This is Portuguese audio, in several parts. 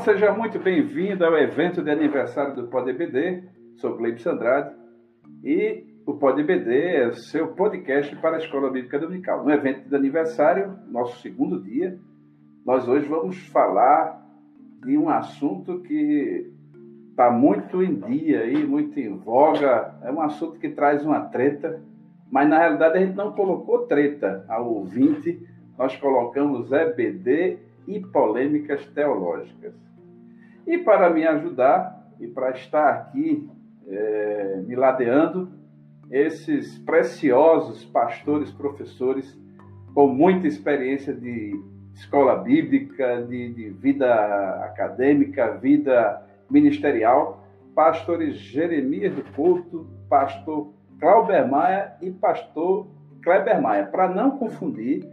seja muito bem-vindo ao evento de aniversário do PodBD. Sou Gleibson Andrade e o PodBD é o seu podcast para a Escola Bíblica Dominical. No evento de aniversário, nosso segundo dia, nós hoje vamos falar de um assunto que está muito em dia e muito em voga. É um assunto que traz uma treta, mas na realidade a gente não colocou treta ao ouvinte, nós colocamos EBD e polêmicas teológicas. E para me ajudar e para estar aqui é, me ladeando, esses preciosos pastores, professores, com muita experiência de escola bíblica, de, de vida acadêmica, vida ministerial, pastores Jeremias do Couto, pastor Clauber Maia e pastor Kleber Maia. Para não confundir,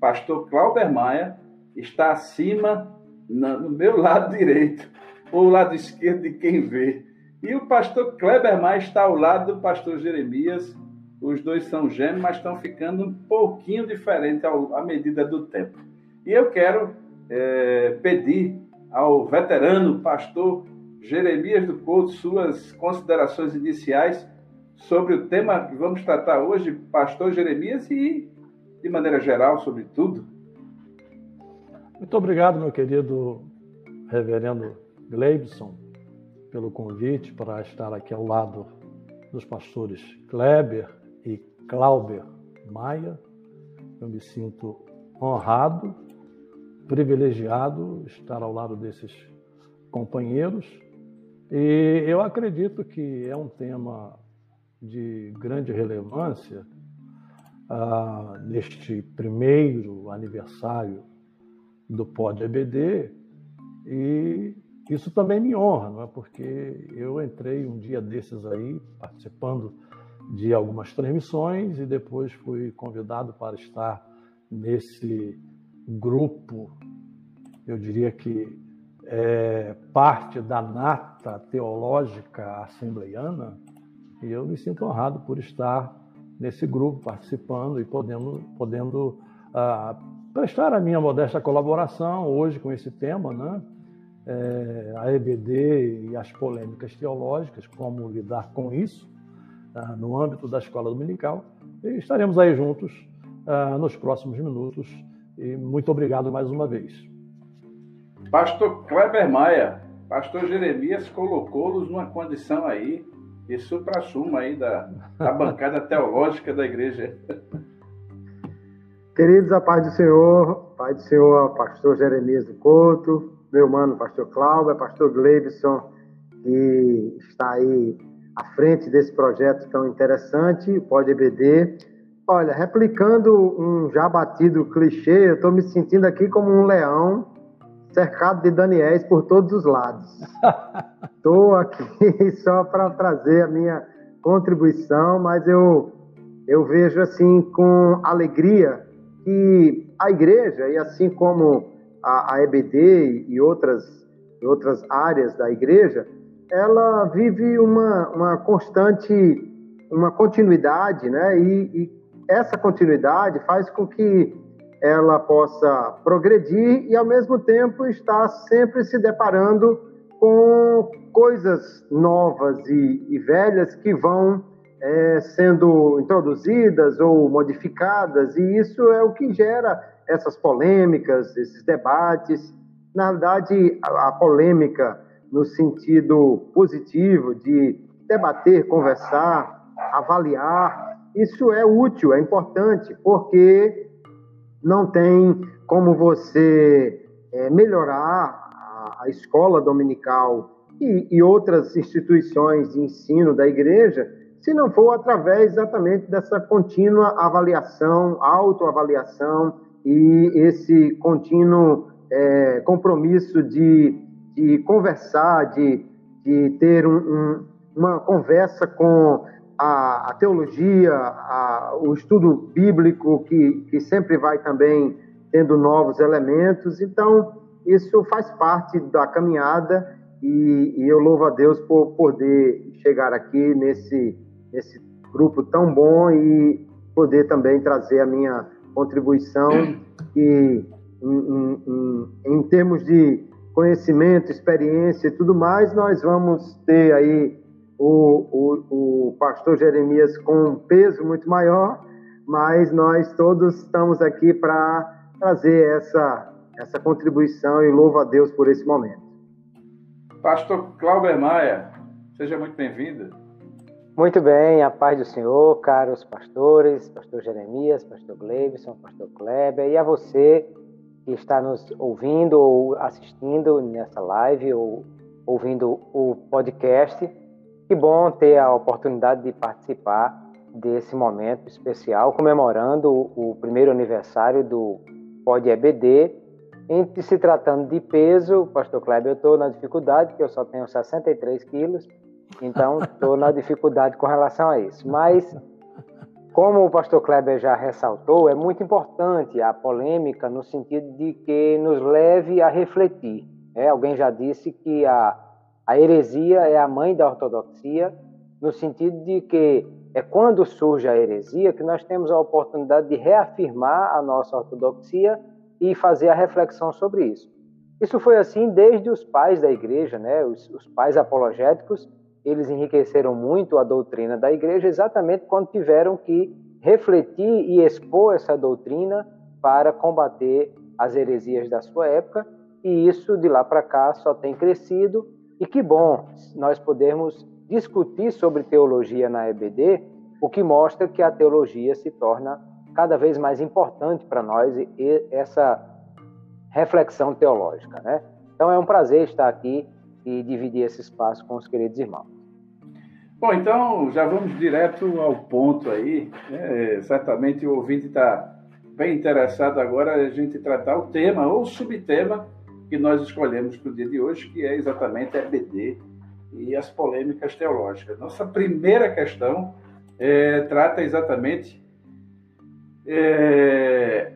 pastor Clauber Maia está acima, no meu lado direito, ou lado esquerdo de quem vê. E o pastor Kleber Maia está ao lado do pastor Jeremias. Os dois são gêmeos, mas estão ficando um pouquinho diferentes à medida do tempo. E eu quero é, pedir ao veterano pastor Jeremias do Couto suas considerações iniciais sobre o tema que vamos tratar hoje, pastor Jeremias, e de maneira geral sobre tudo. Muito obrigado, meu querido reverendo Gleibson, pelo convite para estar aqui ao lado dos pastores Kleber e Clauber Maia. Eu me sinto honrado, privilegiado estar ao lado desses companheiros e eu acredito que é um tema de grande relevância ah, neste primeiro aniversário do Pod EBD e isso também me honra, não é? porque eu entrei um dia desses aí participando de algumas transmissões e depois fui convidado para estar nesse grupo, eu diria que é, parte da nata teológica assembleiana, e eu me sinto honrado por estar nesse grupo, participando e podendo, podendo uh, prestar a minha modesta colaboração hoje com esse tema, né? É, a EBD e as polêmicas teológicas, como lidar com isso uh, no âmbito da escola dominical. E estaremos aí juntos uh, nos próximos minutos. E muito obrigado mais uma vez. Pastor Kleber Maia, pastor Jeremias colocou-los numa condição aí de supra-sumo aí da, da bancada teológica da igreja. Queridos, a paz do Senhor, paz do Senhor, pastor Jeremias do Couto, meu mano, pastor Cláudio, pastor Gleibson, que está aí à frente desse projeto tão interessante, Pode EBD. Olha, replicando um já batido clichê, eu estou me sentindo aqui como um leão cercado de Daniéis por todos os lados. Estou aqui só para trazer a minha contribuição, mas eu, eu vejo assim com alegria que a igreja, e assim como a, a EBD e outras, outras áreas da igreja, ela vive uma, uma constante, uma continuidade, né? E, e essa continuidade faz com que ela possa progredir e, ao mesmo tempo, estar sempre se deparando com coisas novas e, e velhas que vão é, sendo introduzidas ou modificadas, e isso é o que gera essas polêmicas, esses debates. Na verdade, a, a polêmica no sentido positivo de debater, conversar, avaliar, isso é útil, é importante, porque não tem como você é, melhorar a, a, escola dominical e, e outras instituições de ensino da igreja se não for através exatamente dessa contínua avaliação, autoavaliação e esse contínuo é, compromisso de, de conversar, de, de ter um, um, uma conversa com a, a teologia, a, o estudo bíblico, que, que sempre vai também tendo novos elementos. Então, isso faz parte da caminhada e, e, eu louvo a Deus por poder chegar aqui nesse, nesse grupo tão bom e poder também trazer a minha contribuição e em, em, em termos de, conhecimento, experiência e tudo mais, nós vamos ter aí o, o, o pastor Jeremias com um peso muito maior, mas nós todos estamos aqui para trazer essa, essa contribuição e louvo a Deus por esse momento. Pastor Clauber Maia, seja muito bem-vindo. Muito bem, a paz do Senhor, caros pastores, pastor Jeremias, pastor Gleibson, pastor Kleber, e a você que está nos ouvindo ou assistindo nessa live ou ouvindo o podcast. Que bom ter a oportunidade de participar desse momento especial, comemorando o primeiro aniversário do Pod EBD. Em se tratando de peso, pastor Kleber, eu estou na dificuldade, que eu só tenho 63 quilos, então estou na dificuldade com relação a isso. Mas, como o pastor Kleber já ressaltou, é muito importante a polêmica no sentido de que nos leve a refletir. É, alguém já disse que a a heresia é a mãe da ortodoxia, no sentido de que é quando surge a heresia que nós temos a oportunidade de reafirmar a nossa ortodoxia e fazer a reflexão sobre isso. Isso foi assim desde os pais da igreja, né? os, os pais apologéticos, eles enriqueceram muito a doutrina da igreja exatamente quando tiveram que refletir e expor essa doutrina para combater as heresias da sua época, e isso de lá para cá só tem crescido e que bom nós podermos discutir sobre teologia na EBD, o que mostra que a teologia se torna cada vez mais importante para nós e essa reflexão teológica, né? Então é um prazer estar aqui e dividir esse espaço com os queridos irmãos. Bom, então já vamos direto ao ponto aí. É, certamente o ouvinte está bem interessado agora a gente tratar o tema ou subtema que nós escolhemos para o dia de hoje, que é exatamente a EBD e as polêmicas teológicas. Nossa primeira questão é, trata exatamente. É,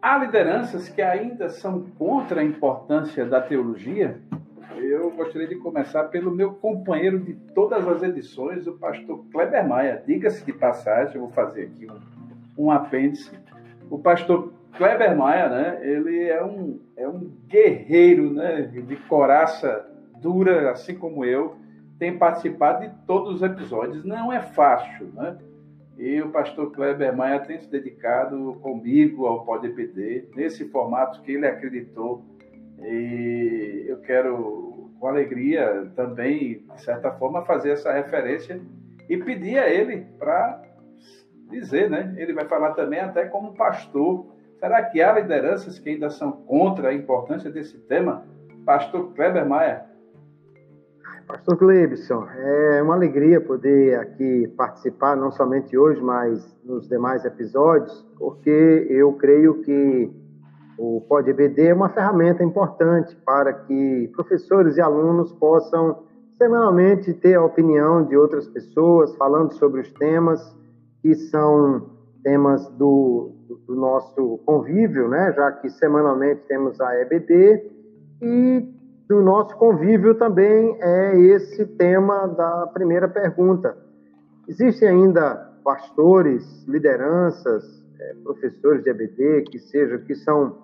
há lideranças que ainda são contra a importância da teologia? Gostaria de começar pelo meu companheiro de todas as edições, o pastor Kleber Maia. Diga-se de passagem, eu vou fazer aqui um, um apêndice. O pastor Kleber Maia, né? Ele é um, é um guerreiro, né? De coraça dura, assim como eu. Tem participado de todos os episódios. Não é fácil, né? E o pastor Kleber Maia tem se dedicado comigo ao Pode PD, nesse formato que ele acreditou. E eu quero, com alegria, também, de certa forma, fazer essa referência e pedir a ele para dizer, né? Ele vai falar também até como pastor Será que há lideranças que ainda são contra a importância desse tema? Pastor Kleber Maia. Pastor Clebson, é uma alegria poder aqui participar, não somente hoje, mas nos demais episódios, porque eu creio que o PodBD é uma ferramenta importante para que professores e alunos possam semanalmente ter a opinião de outras pessoas falando sobre os temas que são temas do, do nosso convívio, né? já que semanalmente temos a EBD, e do nosso convívio também é esse tema da primeira pergunta. Existem ainda pastores, lideranças, é, professores de EBD, que sejam, que são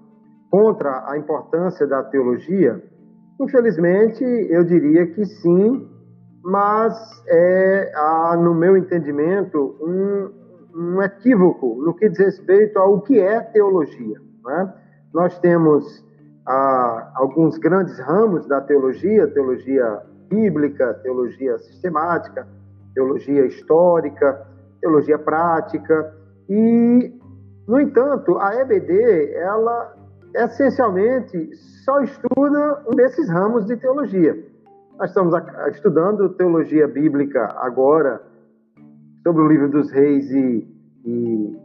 contra a importância da teologia? Infelizmente, eu diria que sim, mas é, há, no meu entendimento, um, um equívoco no que diz respeito ao que é teologia. Né? Nós temos ah, alguns grandes ramos da teologia, teologia bíblica, teologia sistemática, teologia histórica, teologia prática, e, no entanto, a EBD, ela essencialmente só estuda um desses ramos de teologia. Nós estamos estudando teologia bíblica agora, sobre o livro dos reis e, e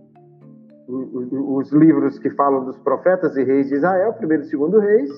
os livros que falam dos profetas e reis de Israel, primeiro e segundo reis.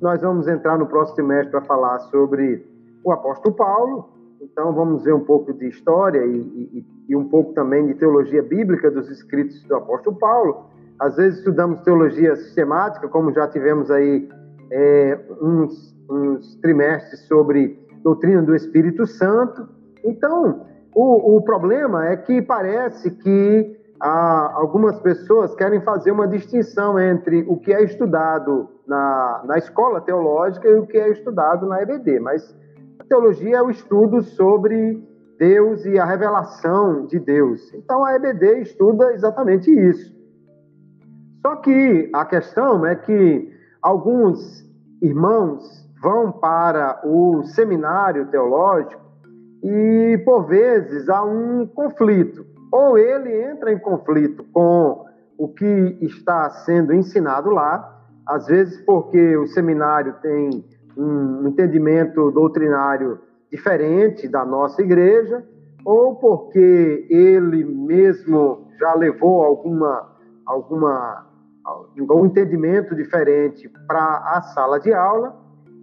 Nós vamos entrar no próximo semestre para falar sobre o apóstolo Paulo. Então vamos ver um pouco de história e, e, e, um pouco também de teologia bíblica dos escritos do apóstolo Paulo. Às vezes estudamos teologia sistemática, como já tivemos aí é, uns, uns trimestres sobre doutrina do Espírito Santo. Então, o, o problema é que parece que há algumas pessoas querem fazer uma distinção entre o que é estudado na, na escola teológica e o que é estudado na EBD, mas a teologia é o estudo sobre Deus e a revelação de Deus. Então a EBD estuda exatamente isso. Só que a questão é que alguns irmãos vão para o seminário teológico e, por vezes, há um conflito. Ou ele entra em conflito com o que está sendo ensinado lá, às vezes porque o seminário tem um entendimento doutrinário diferente da nossa igreja, ou porque ele mesmo já levou alguma, alguma um entendimento diferente para a sala de aula,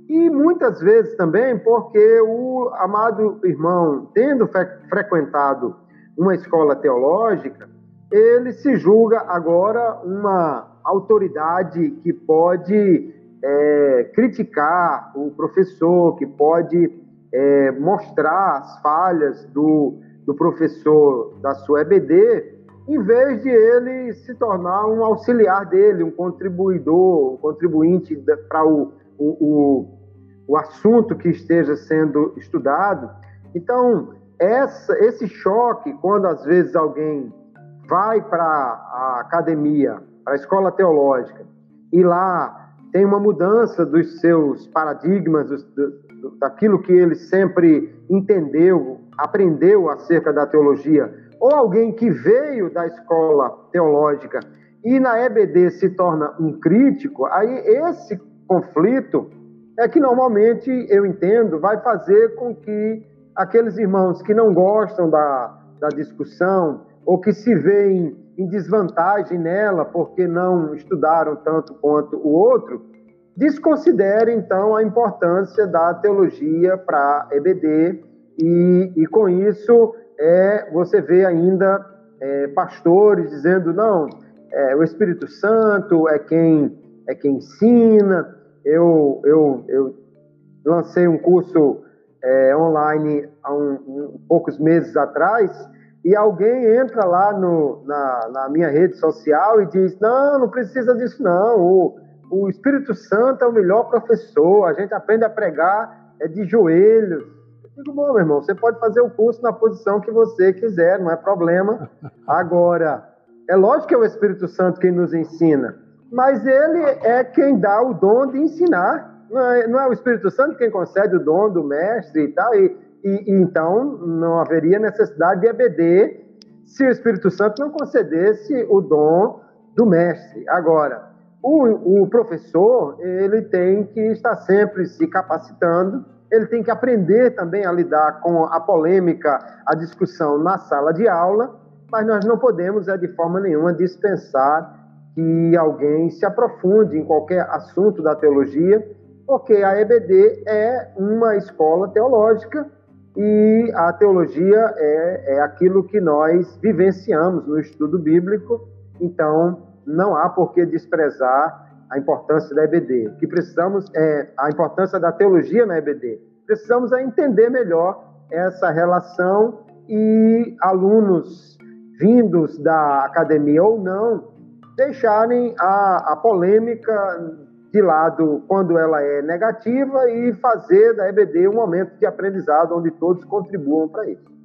e muitas vezes também porque o amado irmão, tendo frequentado uma escola teológica, ele se julga agora uma autoridade que pode é, criticar o professor, que pode é, mostrar as falhas do, do professor da sua EBD, em vez de ele se tornar um auxiliar dele, um contribuidor, um contribuinte para o, o, o, o, assunto que esteja sendo estudado. Então, essa, esse choque, quando às vezes alguém vai para a academia, para a escola teológica, e lá tem uma mudança dos seus paradigmas, do, do, daquilo que ele sempre entendeu, aprendeu acerca da teologia, ou alguém que veio da escola teológica e na EBD se torna um crítico, aí esse conflito é que normalmente eu entendo vai fazer com que aqueles irmãos que não gostam da, da discussão ou que se veem em desvantagem nela porque não estudaram tanto quanto o outro, desconsiderem então a importância da teologia para EBD e, e com isso é, você vê ainda é, pastores dizendo não, é, o Espírito Santo é quem é quem ensina. Eu, eu, eu lancei um curso é, online há um, um, poucos meses atrás e alguém entra lá no, na, na, minha rede social e diz não, não precisa disso não. O, o Espírito Santo é o melhor professor. A gente aprende a pregar é de joelhos Digo, bom, meu irmão, você pode fazer o curso na posição que você quiser, não é problema. Agora, é lógico que é o Espírito Santo quem nos ensina, mas ele é quem dá o dom de ensinar. Não é, não é o Espírito Santo quem concede o dom do mestre e tal. E, e, e então não haveria necessidade de EBD se o Espírito Santo não concedesse o dom do mestre. Agora, o, o professor ele tem que estar sempre se capacitando ele tem que aprender também a lidar com a polêmica, a discussão na sala de aula, mas nós não podemos, é, de forma nenhuma, dispensar que alguém se aprofunde em qualquer assunto da teologia, porque a EBD é uma escola teológica e a teologia é, é aquilo que nós vivenciamos no estudo bíblico, então não há por que desprezar a importância da EBD. O que precisamos é a importância da teologia na EBD. Precisamos é entender melhor essa relação e alunos vindos da academia ou não deixarem a, a polêmica de lado quando ela é negativa e fazer da EBD um momento de aprendizado onde todos contribuam para isso.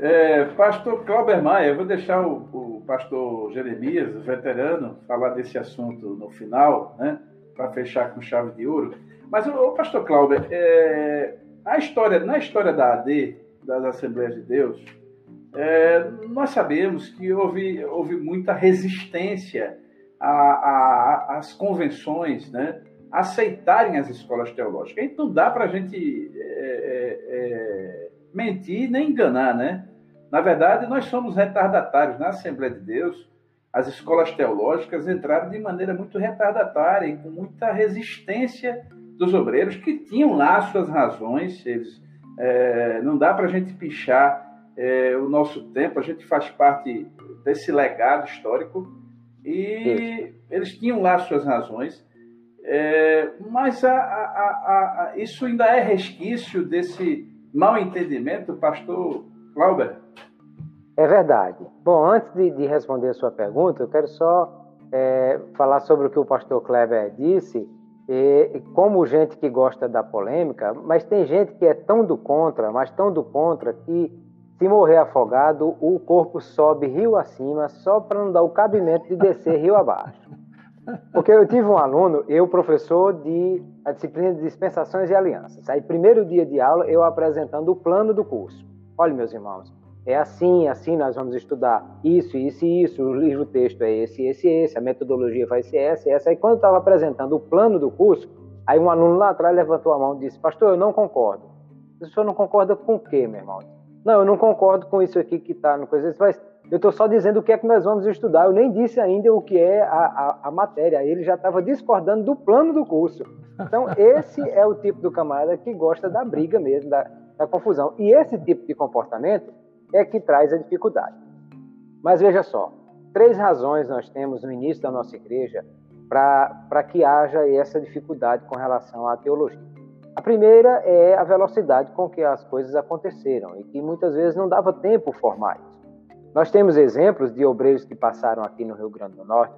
É, pastor Clauber Maia, eu vou deixar o, o pastor Jeremias, veterano, falar desse assunto no final, né, para fechar com chave de ouro. Mas, o, pastor Clauber, é, a história, na história da AD, das Assembleias de Deus, é, nós sabemos que houve, houve muita resistência às convenções, né, aceitarem as escolas teológicas. Então, não dá para a gente é, é, é mentir nem enganar, né? Na verdade, nós somos retardatários. Na Assembleia de Deus, as escolas teológicas entraram de maneira muito retardatária e com muita resistência dos obreiros que tinham lá suas razões. Eles, é, não dá para a gente pichar é, o nosso tempo, a gente faz parte desse legado histórico e eles tinham lá suas razões. É, mas a, a, a, isso ainda é resquício desse mal entendimento, pastor Clauber? É verdade. Bom, antes de, de responder a sua pergunta, eu quero só é, falar sobre o que o pastor Kleber disse. E, como gente que gosta da polêmica, mas tem gente que é tão do contra, mas tão do contra, que se morrer afogado, o corpo sobe rio acima só para não dar o cabimento de descer rio abaixo. Porque eu tive um aluno, eu professor de a disciplina de dispensações e alianças. Aí, primeiro dia de aula, eu apresentando o plano do curso. Olha, meus irmãos, é assim, assim nós vamos estudar isso, isso e isso, o livro texto é esse, esse, esse, a metodologia vai ser essa, essa. Aí quando eu estava apresentando o plano do curso, aí um aluno lá atrás levantou a mão e disse, pastor, eu não concordo. O senhor não concorda com o quê, meu irmão? Não, eu não concordo com isso aqui que está no coisa. Mas eu estou só dizendo o que é que nós vamos estudar. Eu nem disse ainda o que é a, a, a matéria. Ele já estava discordando do plano do curso. Então, esse é o tipo do camarada que gosta da briga mesmo, da, da confusão. E esse tipo de comportamento é que traz a dificuldade. Mas veja só, três razões nós temos no início da nossa igreja para que haja essa dificuldade com relação à teologia. A primeira é a velocidade com que as coisas aconteceram e que muitas vezes não dava tempo formar isso. Nós temos exemplos de obreiros que passaram aqui no Rio Grande do Norte,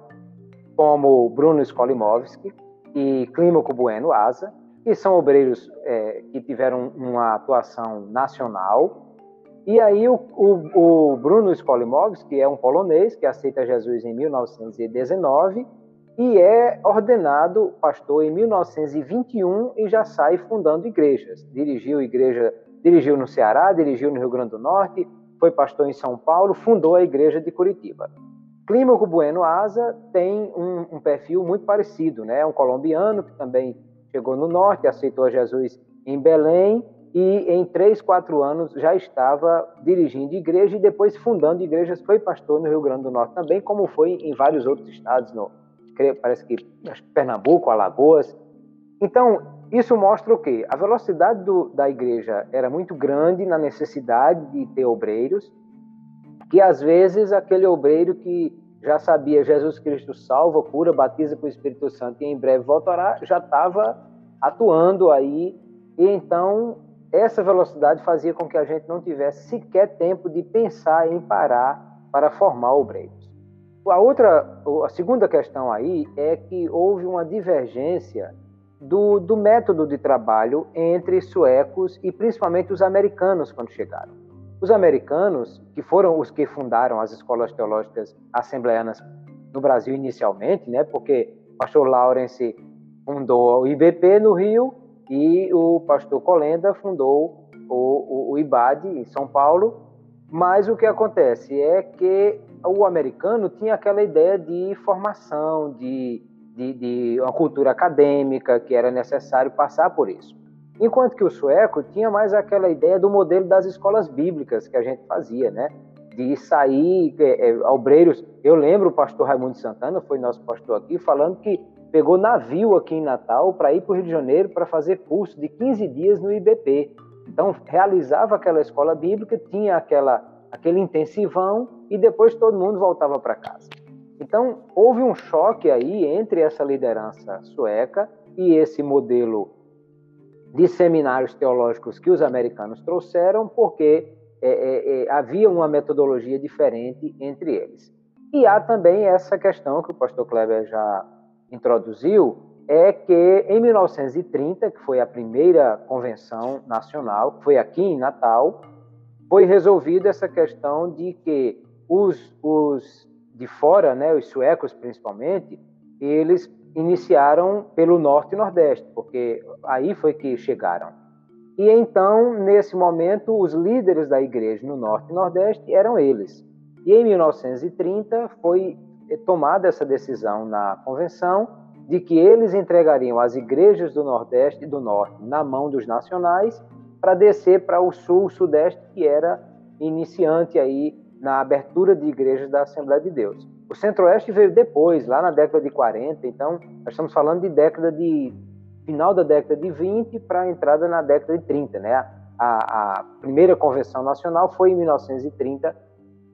como Bruno Skolimovski e Clímaco Bueno Asa, que são obreiros é, que tiveram uma atuação nacional e aí o, o, o Bruno Skolimowski, que é um polonês que aceita Jesus em 1919 e é ordenado pastor em 1921 e já sai fundando igrejas. Dirigiu igreja, dirigiu no Ceará, dirigiu no Rio Grande do Norte, foi pastor em São Paulo, fundou a igreja de Curitiba. Clímaco Bueno Asa tem um, um perfil muito parecido, né? É um colombiano que também chegou no norte, aceitou Jesus em Belém e em três, quatro anos já estava dirigindo igreja e depois fundando igrejas. Foi pastor no Rio Grande do Norte também, como foi em vários outros estados, no, parece que Pernambuco, Alagoas. Então, isso mostra o quê? A velocidade do, da igreja era muito grande na necessidade de ter obreiros, que às vezes aquele obreiro que já sabia Jesus Cristo salva, cura, batiza com o Espírito Santo e em breve voltará, já estava atuando aí. E então essa velocidade fazia com que a gente não tivesse sequer tempo de pensar em parar para formar obreiros. A outra, a segunda questão aí é que houve uma divergência do, do método de trabalho entre suecos e principalmente os americanos quando chegaram. Os americanos, que foram os que fundaram as escolas teológicas assembleanas no Brasil inicialmente, né, porque o pastor Lawrence fundou o IBP no Rio e o pastor Colenda fundou o, o, o IBAD em São Paulo. Mas o que acontece é que o americano tinha aquela ideia de formação, de, de, de, uma cultura acadêmica, que era necessário passar por isso. Enquanto que o sueco tinha mais aquela ideia do modelo das escolas bíblicas que a gente fazia, né? De sair, é, é, obreiros. Eu lembro o pastor Raimundo Santana, foi nosso pastor aqui, falando que pegou navio aqui em Natal para ir para o Rio de Janeiro para fazer curso de 15 dias no IBP. Então, realizava aquela escola bíblica, tinha aquela, aquele intensivão e depois todo mundo voltava para casa. Então, houve um choque aí entre essa liderança sueca e esse modelo de seminários teológicos que os americanos trouxeram, porque é, é, é, havia uma metodologia diferente entre eles. E há também essa questão que o pastor Kleber já introduziu é que em 1930, que foi a primeira convenção nacional, que foi aqui em Natal, foi resolvida essa questão de que os, os de fora, né, os suecos principalmente, eles iniciaram pelo norte e nordeste, porque aí foi que chegaram. E então, nesse momento, os líderes da igreja no norte e nordeste eram eles. E em 1930 foi tomada essa decisão na convenção de que eles entregariam as igrejas do Nordeste e do Norte na mão dos nacionais para descer para o Sul, Sudeste, que era iniciante aí na abertura de igrejas da Assembleia de Deus. O Centro-Oeste veio depois, lá na década de 40, então nós estamos falando de década de final da década de 20 para a entrada na década de 30, né? A, a primeira convenção nacional foi em 1930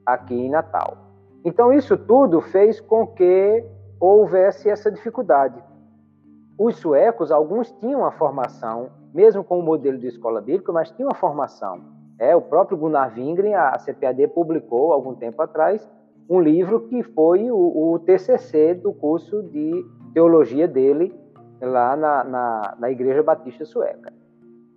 aqui em Natal. Então, isso tudo fez com que houvesse essa dificuldade. Os suecos, alguns tinham a formação, mesmo com o modelo de escola bíblica, mas tinham a formação É, o próprio Gunnar Wingren, a CPAD publicou algum tempo atrás um livro que foi o, o TCC do curso de teologia dele lá na, na, na Igreja Batista Sueca.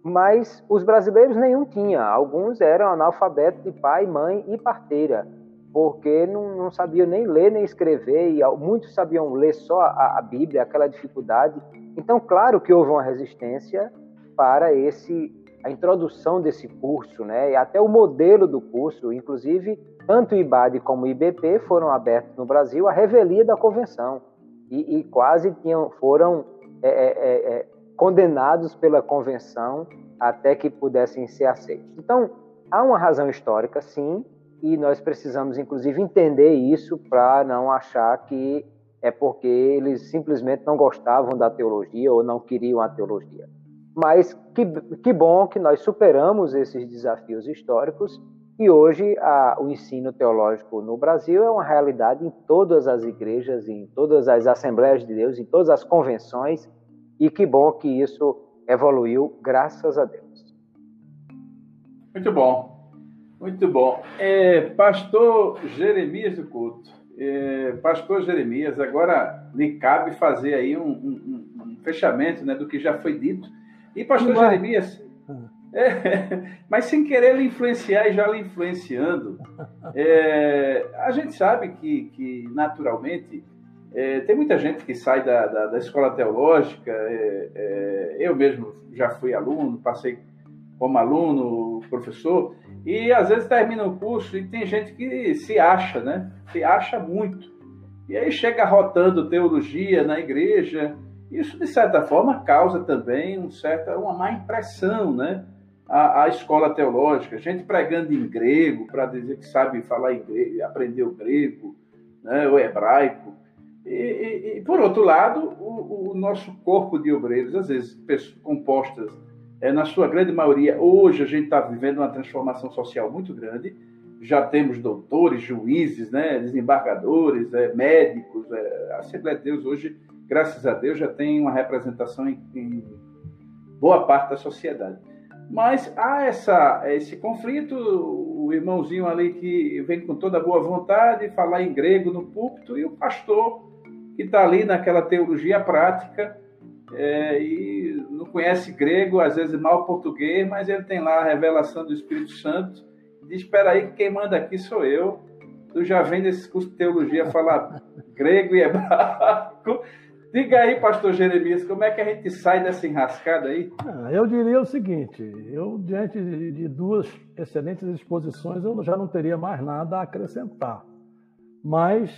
Mas os brasileiros nenhum tinha. Alguns eram analfabetos de pai, mãe e parteira, porque não, não sabiam nem ler nem escrever, e muitos sabiam ler só a, a Bíblia, aquela dificuldade. Então, claro que houve uma resistência para esse a introdução desse curso, né? E até o modelo do curso, inclusive, tanto o IBAD como o IBP foram abertos no Brasil à revelia da convenção e, e quase tinham, foram é, é, é, é, condenados pela convenção até que pudessem ser aceitos. Então, há uma razão histórica, sim, e nós precisamos, inclusive, entender isso para não achar que é porque eles simplesmente não gostavam da teologia ou não queriam a teologia. Mas que, que bom que nós superamos esses desafios históricos e hoje a, o ensino teológico no Brasil é uma realidade em todas as igrejas, em todas as Assembleias de Deus, em todas as convenções, e que bom que isso evoluiu, graças a Deus. Muito bom, muito bom. É, pastor Jeremias do Couto, é, pastor Jeremias, agora lhe cabe fazer aí um, um, um fechamento né, do que já foi dito. E pastor Jeremias, é, mas sem querer lhe influenciar e já lhe influenciando, é, a gente sabe que, que naturalmente, é, tem muita gente que sai da, da, da escola teológica, é, é, eu mesmo já fui aluno, passei como aluno, professor, e às vezes termina o curso e tem gente que se acha, né? Se acha muito. E aí chega rotando teologia na igreja, isso de certa forma causa também um certa, uma má impressão, né? a, a escola teológica, gente pregando em grego para dizer que sabe falar em grego, aprender o grego, né, o hebraico. E, e, e por outro lado, o, o, nosso corpo de obreiros, às vezes compostas, é, na sua grande maioria, hoje a gente está vivendo uma transformação social muito grande. Já temos doutores, juízes, né, desembargadores, é, médicos. É, a Assembleia de Deus hoje, graças a Deus, já tem uma representação em, em boa parte da sociedade. Mas há essa, esse conflito, o irmãozinho ali que vem com toda boa vontade falar em grego no púlpito e o pastor que está ali naquela teologia prática é, e não conhece grego, às vezes mal português, mas ele tem lá a revelação do Espírito Santo. Diz: Espera aí, que quem manda aqui sou eu. Tu já vem desse curso de teologia falar grego e hebraico Diga aí, pastor Jeremias, como é que a gente sai dessa enrascada aí? Ah, eu diria o seguinte: eu, diante de duas excelentes exposições, eu já não teria mais nada a acrescentar. Mas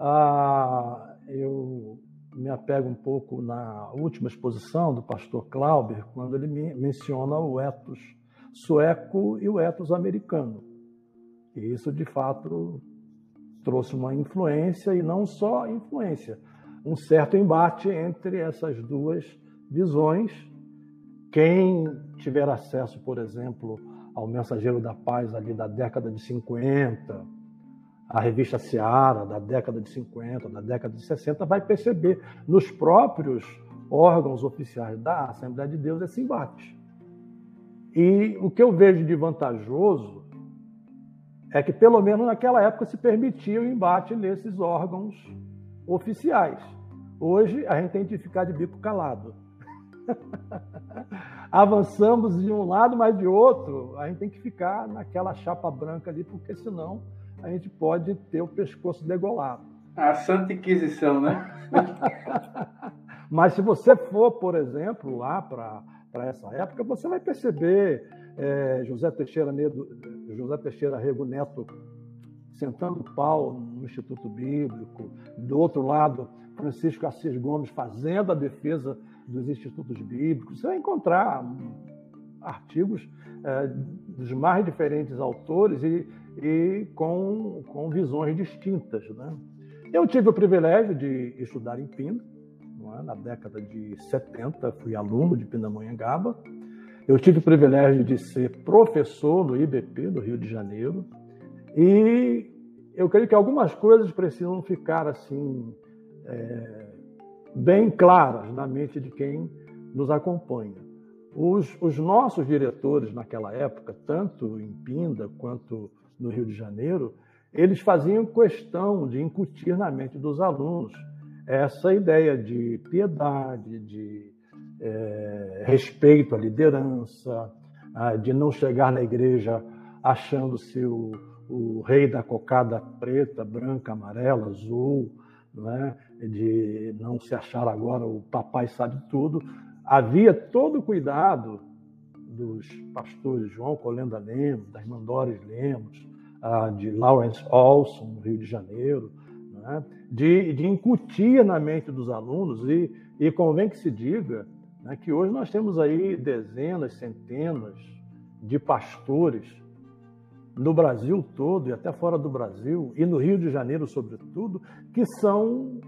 ah, eu me apego um pouco na última exposição do pastor Clauber, quando ele menciona o ethos sueco e o ethos americano. E isso, de fato, trouxe uma influência, e não só influência, um certo embate entre essas duas visões. Quem tiver acesso, por exemplo, ao Mensageiro da Paz ali da década de 50, a revista Seara da década de 50, da década de 60, vai perceber nos próprios órgãos oficiais da Assembleia de Deus esse embate. E o que eu vejo de vantajoso é que, pelo menos naquela época, se permitia o embate nesses órgãos oficiais. Hoje a gente tem que ficar de bico calado. Avançamos de um lado, mas de outro, a gente tem que ficar naquela chapa branca ali, porque senão a gente pode ter o pescoço degolado. A Santa Inquisição, né? mas se você for, por exemplo, lá para essa época, você vai perceber é, José Teixeira José Teixeira Rego Neto sentando pau no Instituto Bíblico, do outro lado, Francisco Assis Gomes fazendo a defesa dos institutos bíblicos. Você vai encontrar artigos é, dos mais diferentes autores e, e com, com visões distintas. Né? Eu tive o privilégio de estudar em Pina, é? na década de 70, fui aluno de Pindamonhangaba. Eu tive o privilégio de ser professor no IBP, do Rio de Janeiro, e eu creio que algumas coisas precisam ficar assim é, bem claras na mente de quem nos acompanha. Os, os nossos diretores naquela época, tanto em Pinda quanto no Rio de Janeiro, eles faziam questão de incutir na mente dos alunos essa ideia de piedade, de é, respeito à liderança, de não chegar na igreja achando-se o, o, rei da cocada preta, branca, amarela, azul, né? de não se achar agora o papai sabe tudo. Havia todo o cuidado dos pastores João Colenda Lemos, da irmã Doris Lemos, de Lawrence Olson, no Rio de Janeiro, né? de, de incutir na mente dos alunos, e, e convém que se diga né, que hoje nós temos aí dezenas, centenas de pastores no Brasil todo e até fora do Brasil, e no Rio de Janeiro, sobretudo, que são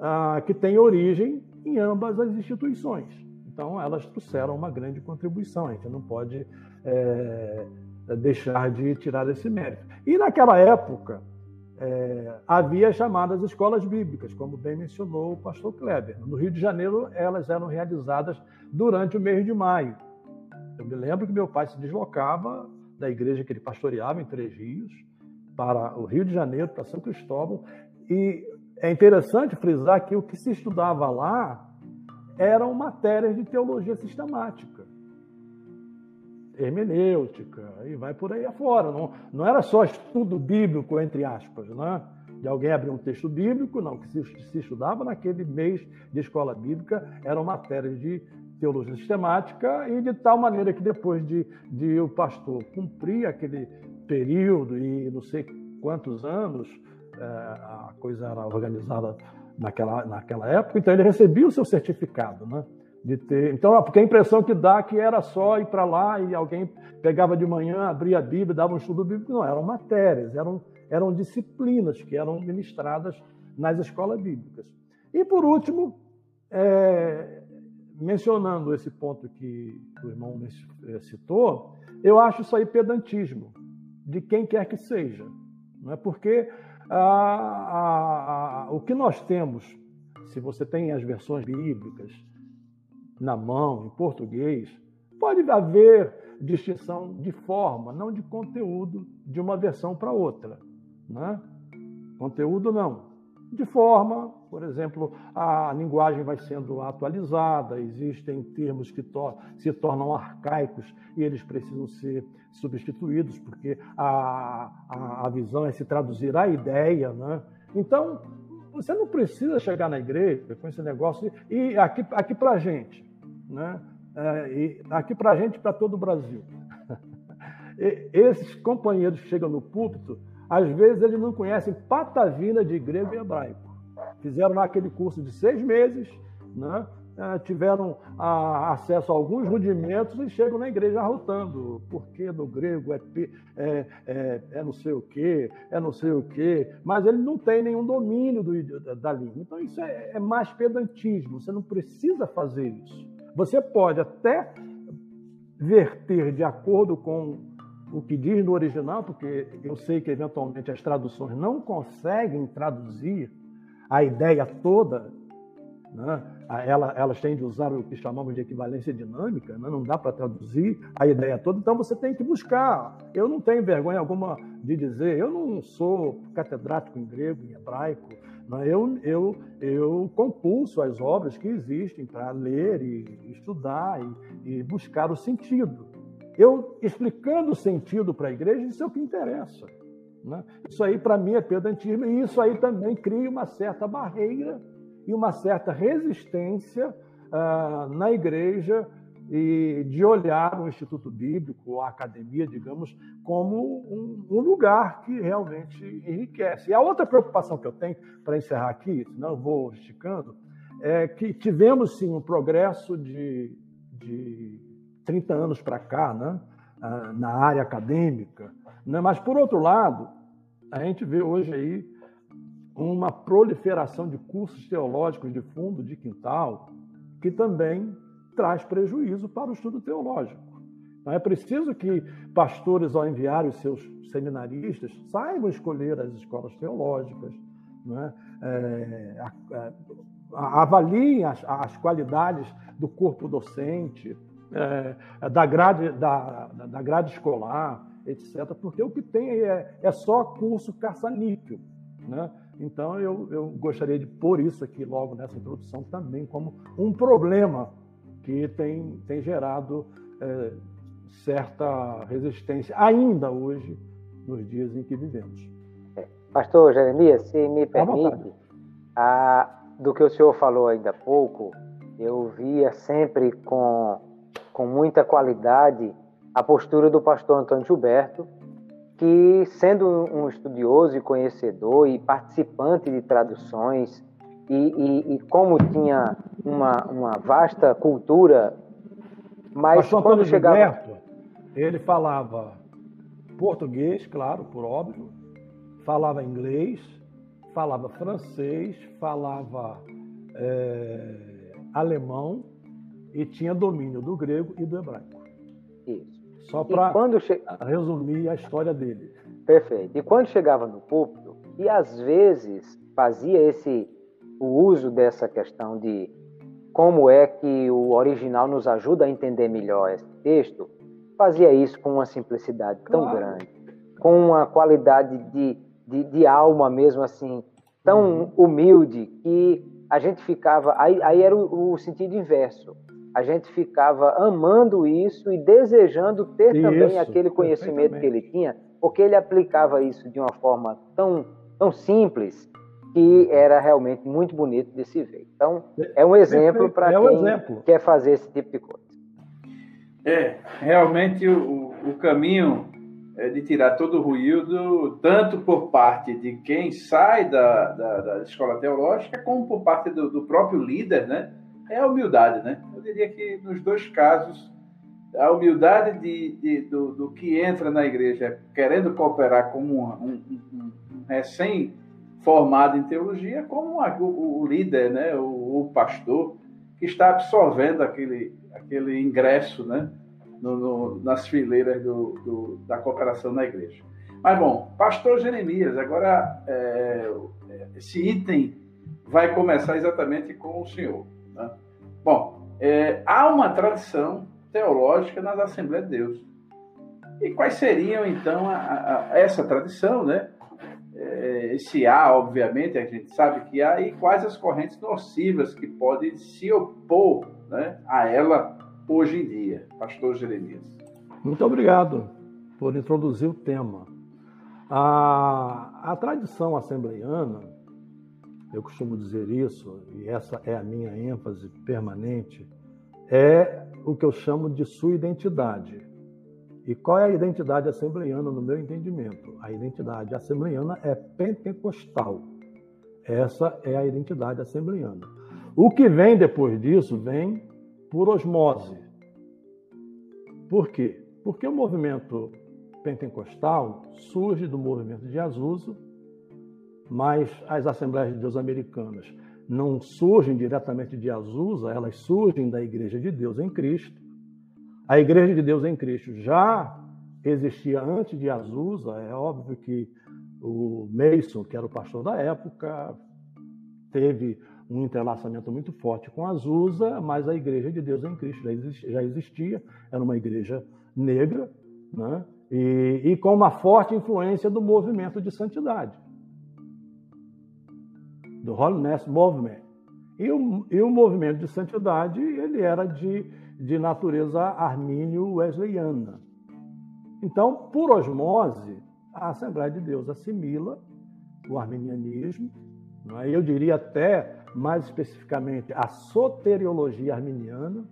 ah, que têm origem em ambas as instituições. Então, elas trouxeram uma grande contribuição, a gente não pode é, deixar de tirar esse mérito. E naquela época, é, havia chamadas escolas bíblicas, como bem mencionou o pastor Kleber. No Rio de Janeiro, elas eram realizadas durante o mês de maio. Eu me lembro que meu pai se deslocava da igreja que ele pastoreava em Três Rios para o Rio de Janeiro, para São Cristóvão, e é interessante frisar que o que se estudava lá eram matérias de teologia sistemática hermenêutica, e vai por aí afora. Não, não era só estudo bíblico, entre aspas, né? de alguém abrir um texto bíblico, não. O que se, se estudava naquele mês de escola bíblica eram matérias de teologia sistemática e de tal maneira que depois de, de o pastor cumprir aquele período e não sei quantos anos, é, a coisa era organizada naquela, naquela época, então ele recebia o seu certificado, né? de ter. Então, porque a impressão que dá que era só ir para lá e alguém pegava de manhã, abria a Bíblia, dava um estudo bíblico. Não, eram matérias, eram, eram disciplinas que eram ministradas nas escolas bíblicas. E, por último, é, mencionando esse ponto que o irmão é, citou, eu acho isso aí pedantismo, de quem quer que seja. Não é? Porque a, a, a, o que nós temos, se você tem as versões bíblicas, na mão, em português, pode haver distinção de forma, não de conteúdo, de uma versão para outra. Né? Conteúdo não. De forma, por exemplo, a linguagem vai sendo atualizada, existem termos que to se tornam arcaicos e eles precisam ser substituídos, porque a, a, a visão é se traduzir a ideia. Né? Então, você não precisa chegar na igreja com esse negócio. E aqui, aqui para a gente, né? É, aqui para a gente, para todo o Brasil. e, esses companheiros que chegam no púlpito, às vezes eles não conhecem patavina de grego e hebraico. Fizeram aquele curso de seis meses, né? É, tiveram a, acesso a alguns rudimentos e chegam na igreja arrotando, porque no grego é, é, é, é, não sei o quê, é não sei o quê, mas ele não tem nenhum domínio do, da, da língua. Então isso é, é mais pedantismo, você não precisa fazer isso. Você pode até verter de acordo com o que diz no original, porque eu sei que eventualmente as traduções não conseguem traduzir a ideia toda, né? elas têm de usar o que chamamos de equivalência dinâmica, né? não dá para traduzir a ideia toda, então você tem que buscar. Eu não tenho vergonha alguma de dizer, eu não sou catedrático em grego, em hebraico, né? Eu, eu, eu compulso as obras que existem para ler e estudar e, e, buscar o sentido. Eu explicando o sentido para a igreja, isso é o que interessa. Né? Isso aí, para mim, é pedantismo, e isso aí também cria uma certa barreira e uma certa resistência ah, na igreja e de olhar o Instituto Bíblico, a academia, digamos, como um, um, lugar que realmente enriquece. E a outra preocupação que eu tenho, para encerrar aqui, senão eu vou esticando, é que tivemos sim um progresso de, de 30 anos para cá, né? Ah, na área acadêmica, né? mas, por outro lado, a gente vê hoje aí uma proliferação de cursos teológicos de fundo, de quintal, que também traz prejuízo para o estudo teológico. Então, é preciso que pastores, ao enviar os seus seminaristas, saibam escolher as escolas teológicas, é, a, avaliem as, as, qualidades do corpo docente, é, da, grade, da, da grade escolar, etc., porque o que tem é, é só curso caça-níquel. Né? Então, eu, eu gostaria de pôr isso aqui logo nessa introdução também como um problema que tem, tem gerado é, certa resistência ainda hoje, nos dias em que vivemos. É. Pastor Jeremias, se me permite, a, do que o senhor falou ainda há pouco, eu via sempre com, com muita qualidade a postura do pastor Antônio Gilberto, que, sendo um estudioso e conhecedor e participante de traduções, e, e, e como tinha uma, uma vasta cultura, mas pastor quando Antônio chegava. Gilberto, ele falava português, claro, por óbvio, falava inglês, falava francês, falava é, alemão e tinha domínio do grego e do hebraico. Isso. Só para che... resumir a história dele. Perfeito. E quando chegava no púlpito, e às vezes fazia esse o uso dessa questão de como é que o original nos ajuda a entender melhor esse texto, fazia isso com uma simplicidade tão claro. grande, com uma qualidade de, de, de, alma mesmo assim, tão uhum. humilde, que a gente ficava. Aí, aí era o, o, sentido inverso. A gente ficava amando isso e desejando ter isso, também aquele conhecimento que ele tinha, porque ele aplicava isso de uma forma tão, tão simples que era realmente muito bonito de se ver. Então, é um exemplo para é quem exemplo. quer fazer esse tipo de coisa. É, realmente o, o caminho é de tirar todo o ruído, tanto por parte de quem sai da, da, da escola teológica, como por parte do, do, próprio líder, né? É a humildade, né? Eu diria que nos dois casos, a humildade de, de do, do, que entra na igreja querendo cooperar como um, um, um, um recém-formado em teologia, como o, o, líder, né? O, o pastor, que está absorvendo aquele, aquele ingresso né, no, no, nas fileiras do, do, da cooperação na igreja. Mas, bom, pastor Jeremias, agora é, esse item vai começar exatamente com o senhor. Né? Bom, é, há uma tradição teológica nas Assembleias de Deus. E quais seriam, então, a, a, essa tradição, né? É, esse há, obviamente, a gente sabe que há, e quais as correntes nocivas que podem se opor né, a ela hoje em dia, Pastor Jeremias. Muito obrigado por introduzir o tema. A, a tradição assembleiana, eu costumo dizer isso, e essa é a minha ênfase permanente, é o que eu chamo de sua identidade. E qual é a identidade assembleiana no meu entendimento? A identidade assembleiana é pentecostal. Essa é a identidade assembleiana. O que vem depois disso vem por osmose. Por quê? Porque o movimento pentecostal surge do movimento de Azusa, mas as Assembleias de Deus americanas não surgem diretamente de Azusa, elas surgem da Igreja de Deus em Cristo. A Igreja de Deus em Cristo já existia antes de Azusa, é óbvio que o Mason, que era o pastor da época, teve um entrelaçamento muito forte com Azusa, mas a Igreja de Deus em Cristo já existia, era uma igreja negra, né? e, e com uma forte influência do movimento de santidade, do Holiness Movement. E o, e o movimento de santidade ele era de de natureza armínio-wesleyana. Então, por osmose, a Assembleia de Deus assimila o arminianismo, é? eu diria até mais especificamente a soteriologia arminiana.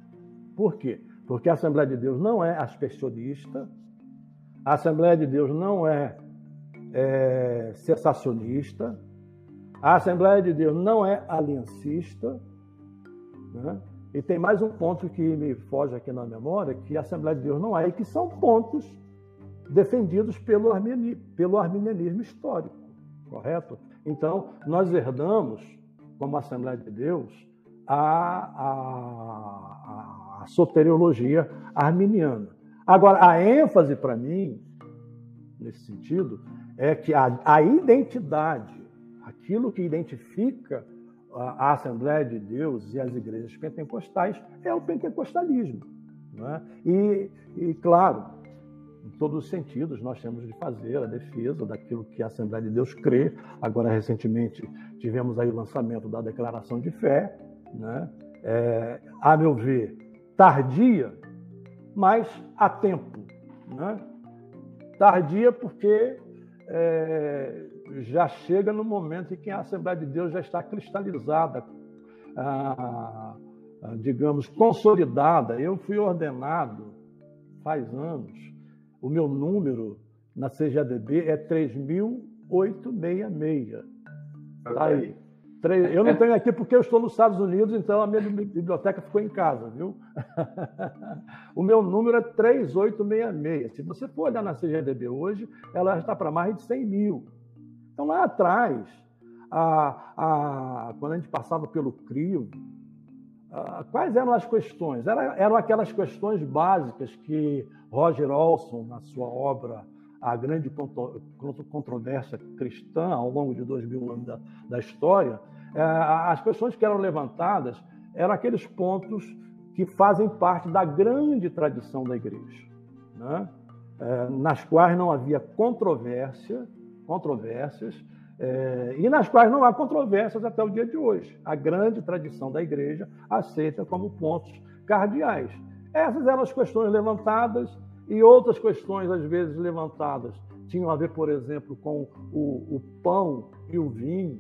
Por quê? Porque a Assembleia de Deus não é aspersionista, a Assembleia de Deus não é, é cessacionista, a Assembleia de Deus não é aliancista, né? E tem mais um ponto que me foge aqui na memória, que a Assembleia de Deus não é, e que são pontos defendidos pelo, armini, pelo arminianismo histórico, correto? Então, nós herdamos, como Assembleia de Deus, a, a, a soteriologia arminiana. Agora, a ênfase para mim, nesse sentido, é que a, a identidade, aquilo que identifica a Assembleia de Deus e as igrejas pentecostais é o pentecostalismo. Né? E, e, claro, em todos os sentidos, nós temos de fazer a defesa daquilo que a Assembleia de Deus crê. Agora, recentemente, tivemos aí o lançamento da Declaração de Fé, né? É, a meu ver, tardia, mas a tempo. Né? Tardia porque é, já chega no momento em que a Assembleia de Deus já está cristalizada, ah, ah digamos, consolidada. Eu fui ordenado faz anos, o meu número na CGADB é 3866. Está aí. Eu não tenho aqui porque eu estou nos Estados Unidos, então a minha biblioteca ficou em casa, viu? o meu número é 3866. Se você for olhar na CGDB hoje, ela está para mais de 100 mil. Então, lá atrás, a, a, quando a gente passava pelo CRIO, a, quais eram as questões? Era, eram aquelas questões básicas que Roger Olson, na sua obra a grande controvérsia cristã ao longo de dois mil anos da, da história, é, as questões que eram levantadas eram aqueles pontos que fazem parte da grande tradição da igreja, né? é, nas quais não havia controvérsia, controvérsias, é, e nas quais não há controvérsias até o dia de hoje. A grande tradição da igreja aceita como pontos cardeais. Essas eram as questões levantadas e outras questões, às vezes, levantadas tinham a ver, por exemplo, com o, o pão e o vinho,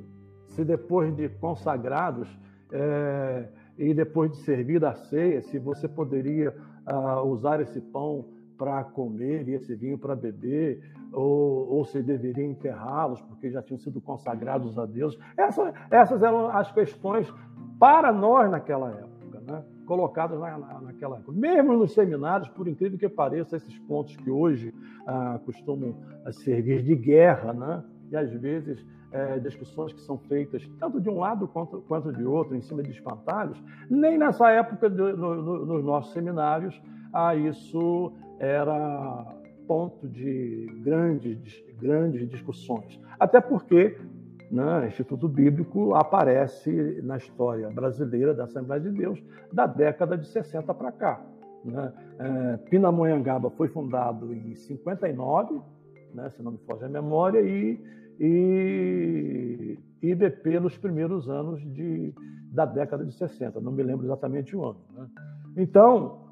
se depois de consagrados é, e depois de servir a ceia, se você poderia uh, usar esse pão para comer e esse vinho para beber, ou, ou se deveria enterrá-los porque já tinham sido consagrados a Deus. Essa, essas eram as questões para nós naquela época. Né? colocadas na, na, naquela época. Mesmo nos seminários, por incrível que pareça, esses pontos que hoje ah, costumam ah, servir de guerra, né? e às vezes é, discussões que são feitas tanto de um lado quanto, quanto de outro, em cima de espantalhos, nem nessa época, de, no, no, nos nossos seminários, ah, isso era ponto de grandes, grandes discussões. Até porque né, Instituto Bíblico aparece na história brasileira da Assembleia de Deus da década de 60 para cá. Né? É, Pinamonhangaba foi fundado em 59, né, se não me foge a memória, e, e IBP nos primeiros anos de, da década de 60, não me lembro exatamente o ano. Né? Então,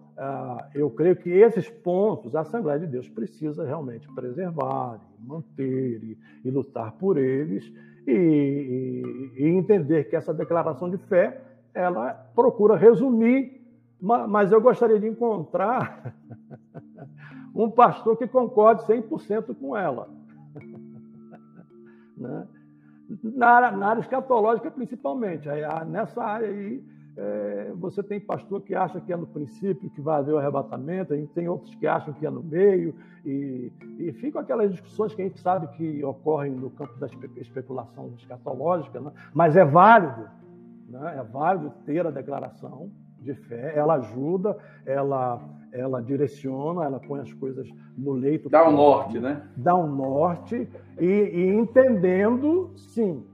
eu creio que esses pontos a Assembleia de Deus precisa realmente preservar, manter e, e lutar por eles, e, e, entender que essa declaração de fé ela procura resumir, mas eu gostaria de encontrar um pastor que concorde 100% com ela. né? na, área, na área escatológica, principalmente. Nessa área aí, é, você tem pastor que acha que é no princípio que vai haver o arrebatamento, e tem outros que acham que é no meio, e, e ficam aquelas discussões que a gente sabe que ocorrem no campo da especulação escatológica, né? mas é válido, né? é válido ter a declaração de fé, ela ajuda, ela, ela direciona, ela põe as coisas no leito. Dá um norte, né? Dá um norte, e, e entendendo, sim,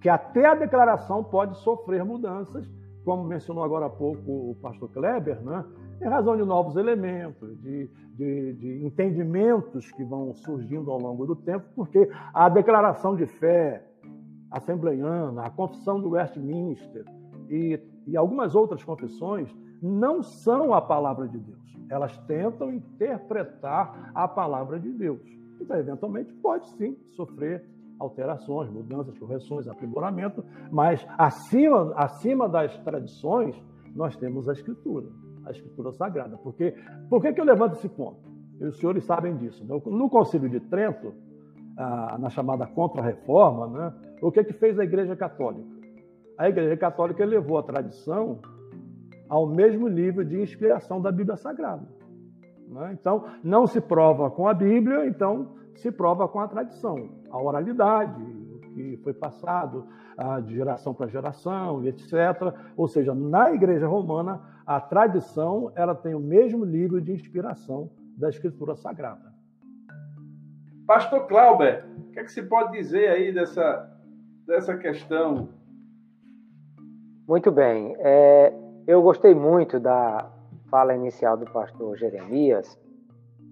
que até a declaração pode sofrer mudanças, como mencionou agora há pouco o pastor Kleber, né? em razão de novos elementos, de, de, de, entendimentos que vão surgindo ao longo do tempo, porque a declaração de fé assembleiana, a confissão do Westminster e, e algumas outras confissões não são a palavra de Deus. Elas tentam interpretar a palavra de Deus. Então, eventualmente, pode sim sofrer alterações, mudanças, correções, aprimoramento, mas acima, acima das tradições, nós temos a Escritura, a Escritura Sagrada. Porque, por que, que eu levanto esse ponto? E os senhores sabem disso. Né? No Concílio de Trento, ah, na chamada Contra-Reforma, né? o que, que fez a Igreja Católica? A Igreja Católica elevou a tradição ao mesmo nível de inspiração da Bíblia Sagrada. Né? Então, não se prova com a Bíblia, então se prova com a tradição, a oralidade, o que foi passado de geração para geração, etc. Ou seja, na Igreja Romana, a tradição ela tem o mesmo nível de inspiração da Escritura Sagrada. Pastor Clauber, o que, é que se pode dizer aí dessa, dessa questão? Muito bem. É, eu gostei muito da fala inicial do pastor Jeremias,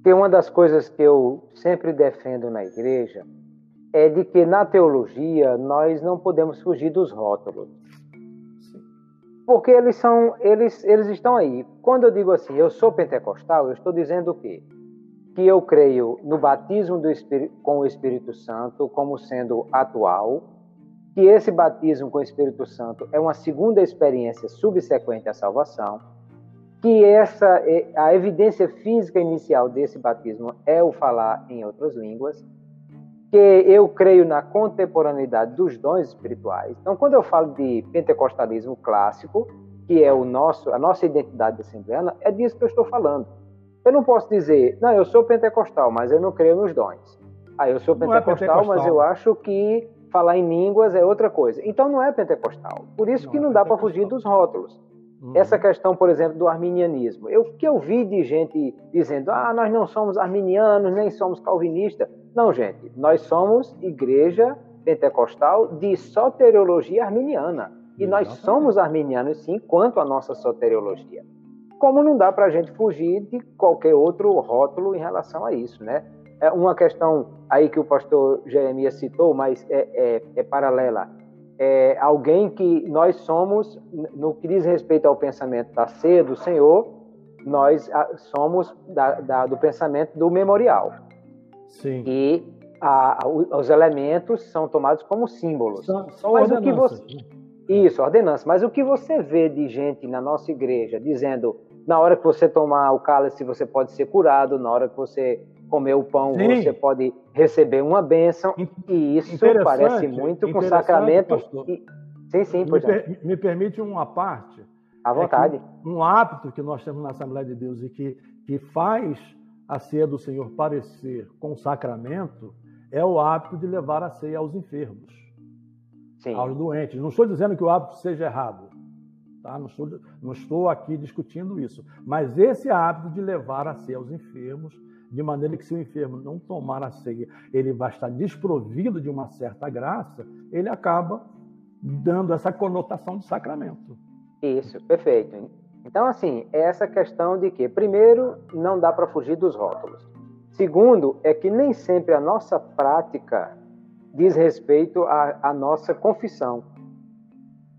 que uma das coisas que eu sempre defendo na igreja é de que na teologia nós não podemos fugir dos rótulos. Porque eles são, eles, eles estão aí. Quando eu digo assim, eu sou pentecostal, eu estou dizendo o quê? Que eu creio no batismo do Espírito, com o Espírito Santo como sendo atual, que esse batismo com o Espírito Santo é uma segunda experiência subsequente à salvação, que essa a evidência física inicial desse batismo é o falar em outras línguas, que eu creio na contemporaneidade dos dons espirituais. Então, quando eu falo de pentecostalismo clássico, que é o nosso, a nossa identidade assembleana, é disso que eu estou falando. Eu não posso dizer, não, eu sou pentecostal, mas eu não creio nos dons. Ah, eu sou pentecostal, é pentecostal. mas eu acho que falar em línguas é outra coisa. Então não é pentecostal. Por isso não que não é dá para fugir dos rótulos. Uhum. Essa questão, por exemplo, do arminianismo. Eu que eu vi de gente dizendo: "Ah, nós não somos arminianos, nem somos calvinistas". Não, gente, nós somos igreja pentecostal de soteriologia arminiana. E nós somos arminianos sim, quanto à nossa soteriologia. Como não dá para a gente fugir de qualquer outro rótulo em relação a isso, né? É uma questão aí que o pastor Jeremias citou, mas é, é, é paralela é alguém que nós somos, no que diz respeito ao pensamento da ceia do Senhor, nós ah, somos da, da, do pensamento do memorial. Sim. E a, os elementos são tomados como símbolos. São, são Mas o que você, né? isso, ordenança. Mas o que você vê de gente na nossa igreja dizendo na hora que você tomar o cálice você pode ser curado, na hora que você comer o pão, sim. você pode receber uma bênção, e isso parece muito com sacramento. E... Sim, sim, pois me, per, me permite uma parte. À vontade. É um hábito que nós temos na Assembleia de Deus e que, que faz a ceia do Senhor parecer com sacramento é o hábito de levar a ceia aos enfermos, sim. aos doentes. Não estou dizendo que o hábito seja errado. Tá? Não, estou, não estou aqui discutindo isso. Mas esse hábito de levar a ceia aos enfermos de maneira que se o enfermo não tomar a ceia, ele vai estar desprovido de uma certa graça, ele acaba dando essa conotação de sacramento. Isso, perfeito. Então, assim, é essa questão de que, primeiro, não dá para fugir dos rótulos. Segundo, é que nem sempre a nossa prática diz respeito à, à nossa confissão.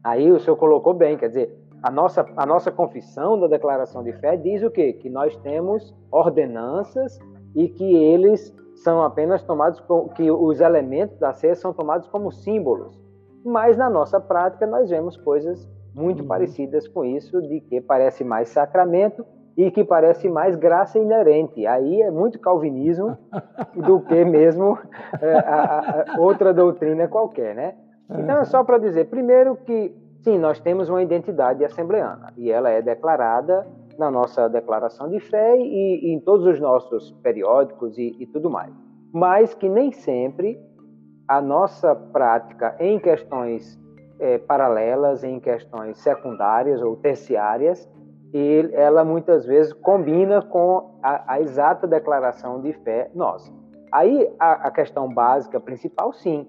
Aí o senhor colocou bem, quer dizer, a nossa, a nossa confissão da declaração de fé diz o quê? Que nós temos ordenanças e que eles são apenas tomados, que os elementos da ceia são tomados como símbolos. Mas na nossa prática nós vemos coisas muito uhum. parecidas com isso, de que parece mais sacramento e que parece mais graça inerente. Aí é muito calvinismo do que mesmo é, a, a, outra doutrina qualquer, né? Então é só para dizer, primeiro que Sim, nós temos uma identidade assembleana e ela é declarada na nossa declaração de fé e, e em todos os nossos periódicos e, e tudo mais. Mas que nem sempre a nossa prática em questões é, paralelas, em questões secundárias ou terciárias, e ela muitas vezes combina com a, a exata declaração de fé nossa. Aí a, a questão básica, principal, sim,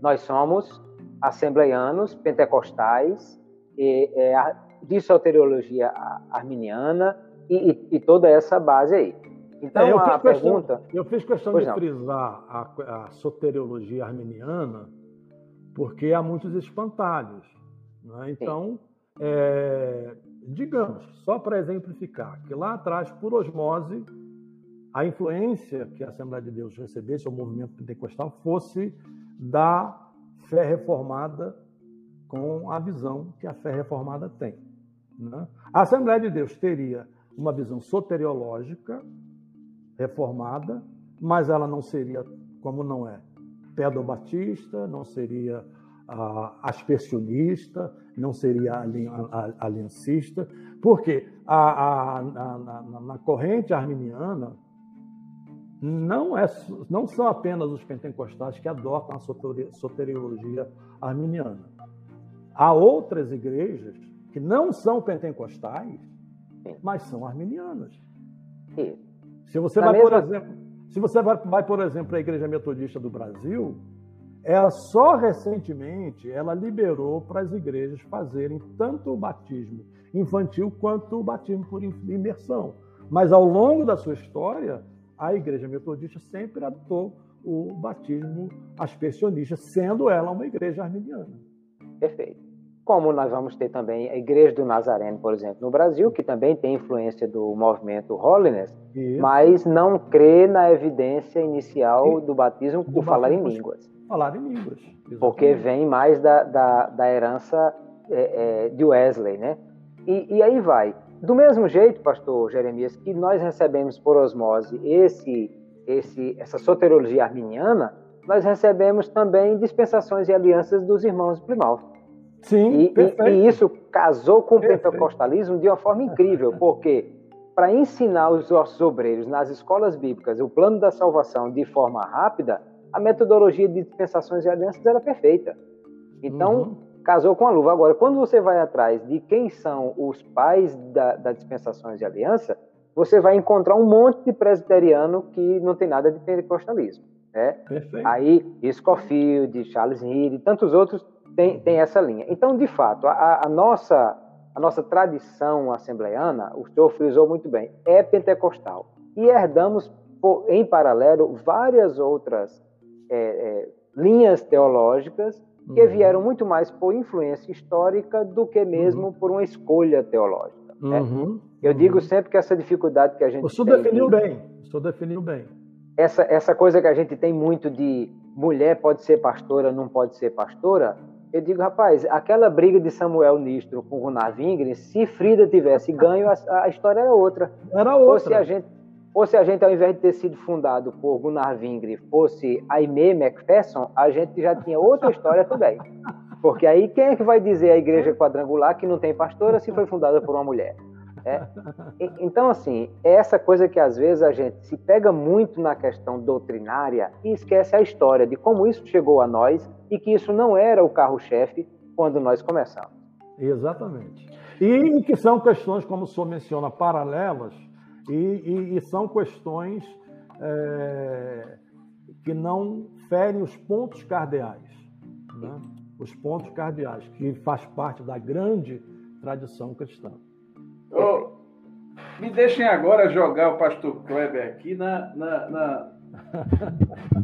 nós somos assembleianos, pentecostais, e, é, de soteriologia arminiana e, e, e, toda essa base aí. Então, é, a pergunta... eu fiz questão de não. frisar a, a, soteriologia arminiana porque há muitos espantalhos. Né? Então, é, digamos, só para exemplificar, que lá atrás, por osmose, a influência que a Assembleia de Deus recebesse, o movimento pentecostal, fosse da fé reformada com a visão que a fé reformada tem. Né? A Assembleia de Deus teria uma visão soteriológica reformada, mas ela não seria, como não é, pedobatista, não seria ah, aspersionista, não seria aliancista, porque a, a, a, na corrente arminiana não, é, não são apenas os pentecostais que adotam a soteriologia arminiana. Há outras igrejas que não são pentecostais, mas são arminianas. Se você vai, por exemplo, se você vai, por exemplo, à Igreja Metodista do Brasil, ela só recentemente ela liberou para as igrejas fazerem tanto o batismo infantil quanto o batismo por imersão. Mas ao longo da sua história, a igreja metodista sempre adotou o batismo aspersionista, sendo ela uma igreja arminiana. Perfeito. Como nós vamos ter também a Igreja do Nazareno, por exemplo, no Brasil, que também tem influência do movimento Holiness, Isso. mas não crê na evidência inicial do batismo por falar em línguas. Falar em línguas. Exatamente. Porque vem mais da, da, da herança é, é, de Wesley, né? E, e aí vai. Do mesmo jeito, pastor Jeremias, que nós recebemos por osmose esse, esse, essa soteriologia arminiana, nós recebemos também dispensações e alianças dos irmãos de Plymouth. Sim, e, e, e isso casou com perfeito. o pentecostalismo de uma forma incrível, porque para ensinar os nossos obreiros nas escolas bíblicas o plano da salvação de forma rápida, a metodologia de dispensações e alianças era perfeita. Então, uhum casou com a luva. Agora, quando você vai atrás de quem são os pais da, da dispensações de aliança, você vai encontrar um monte de presbiteriano que não tem nada de pentecostalismo. Né? Perfeito. Aí, Scofield, Charles Reed e tantos outros têm, têm essa linha. Então, de fato, a, a, nossa, a nossa tradição assembleiana, o senhor frisou muito bem, é pentecostal. E herdamos, em paralelo, várias outras é, é, linhas teológicas que uhum. vieram muito mais por influência histórica do que mesmo uhum. por uma escolha teológica. Né? Uhum. Eu digo sempre que essa dificuldade que a gente o senhor definiu de... bem, o senhor definiu bem. Essa, essa coisa que a gente tem muito de mulher pode ser pastora, não pode ser pastora, eu digo, rapaz, aquela briga de Samuel Nistro com Gunnar Wingren, se Frida tivesse ganho, a, a história era outra. Era outra. Ou se a gente ou se a gente, ao invés de ter sido fundado por Gunnar Vingre, fosse Aimee McPherson, a gente já tinha outra história também. Porque aí quem é que vai dizer a igreja quadrangular que não tem pastora se foi fundada por uma mulher? É. Então, assim, é essa coisa que às vezes a gente se pega muito na questão doutrinária e esquece a história de como isso chegou a nós e que isso não era o carro-chefe quando nós começamos. Exatamente. E que são questões, como o senhor menciona, paralelas e, e, e são questões é, que não ferem os pontos cardeais, né? os pontos cardeais, que faz parte da grande tradição cristã. Oh, me deixem agora jogar o pastor Kleber aqui na, na, na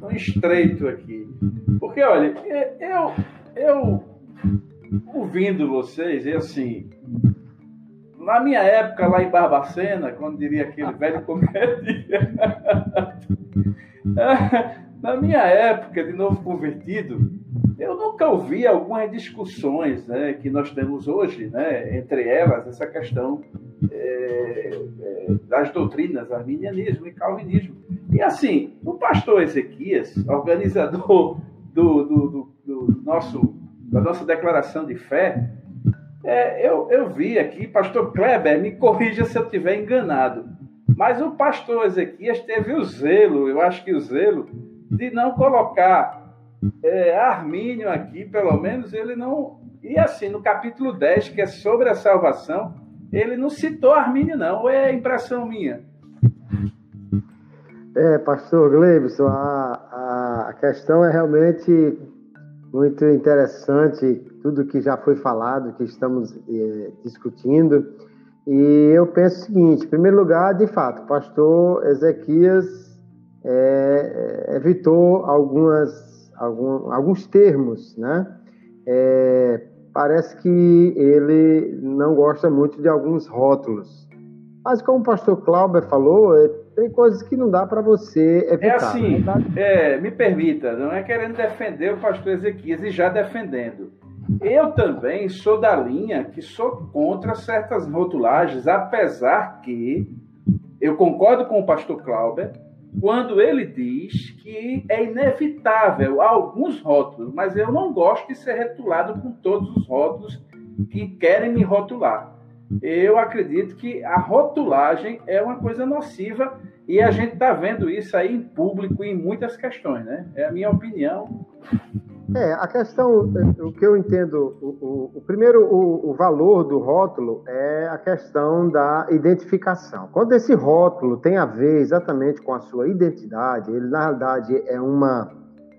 no estreito aqui. Porque, olha, eu, eu ouvindo vocês, e assim, na minha época, lá em Barbacena, quando diria aquele velho comédia, na minha época de novo convertido, eu nunca ouvi algumas discussões né, que nós temos hoje, né, entre elas essa questão é, é, das doutrinas, arminianismo e calvinismo. E assim, o pastor Ezequias, organizador do, do, do, do nosso, da nossa declaração de fé, é, eu, eu vi aqui, pastor Kleber, me corrija se eu estiver enganado, mas o pastor Ezequias teve o zelo, eu acho que o zelo, de não colocar é, Armínio aqui, pelo menos ele não. E assim, no capítulo 10, que é sobre a salvação, ele não citou Armínio, não, ou é impressão minha? É, pastor Gleibson, a, a questão é realmente muito interessante tudo que já foi falado, que estamos é, discutindo. E eu penso o seguinte: em primeiro lugar, de fato, o pastor Ezequias é, evitou algumas, algum, alguns termos, né? É, parece que ele não gosta muito de alguns rótulos. Mas como o pastor Clauber falou, é, tem coisas que não dá para você evitar. É assim, é, me permita, não é querendo defender o pastor Ezequias e já defendendo. Eu também sou da linha que sou contra certas rotulagens, apesar que eu concordo com o pastor Clauber quando ele diz que é inevitável alguns rótulos, mas eu não gosto de ser rotulado com todos os rótulos que querem me rotular eu acredito que a rotulagem é uma coisa nociva e a gente está vendo isso aí em público em muitas questões, né? É a minha opinião. É, a questão, o que eu entendo, o, o, o primeiro, o, o, valor do rótulo é a questão da identificação. Quando esse rótulo tem a ver exatamente com a sua identidade, ele na realidade é uma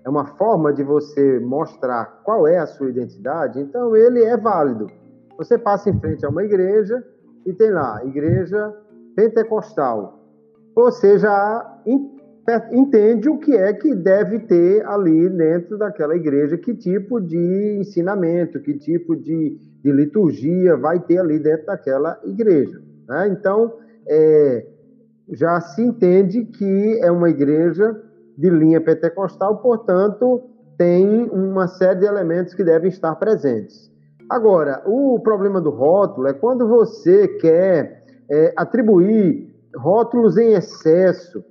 é uma forma de você mostrar qual é a sua identidade, então ele é válido. Você passa em frente a uma igreja e tem lá, igreja pentecostal. Você já entende o que é que deve ter ali dentro daquela igreja, que tipo de ensinamento, que tipo de, de liturgia vai ter ali dentro daquela igreja. Né? Então, é, já se entende que é uma igreja de linha pentecostal, portanto, tem uma série de elementos que devem estar presentes. Agora, o problema do rótulo é quando você quer é, atribuir rótulos em excesso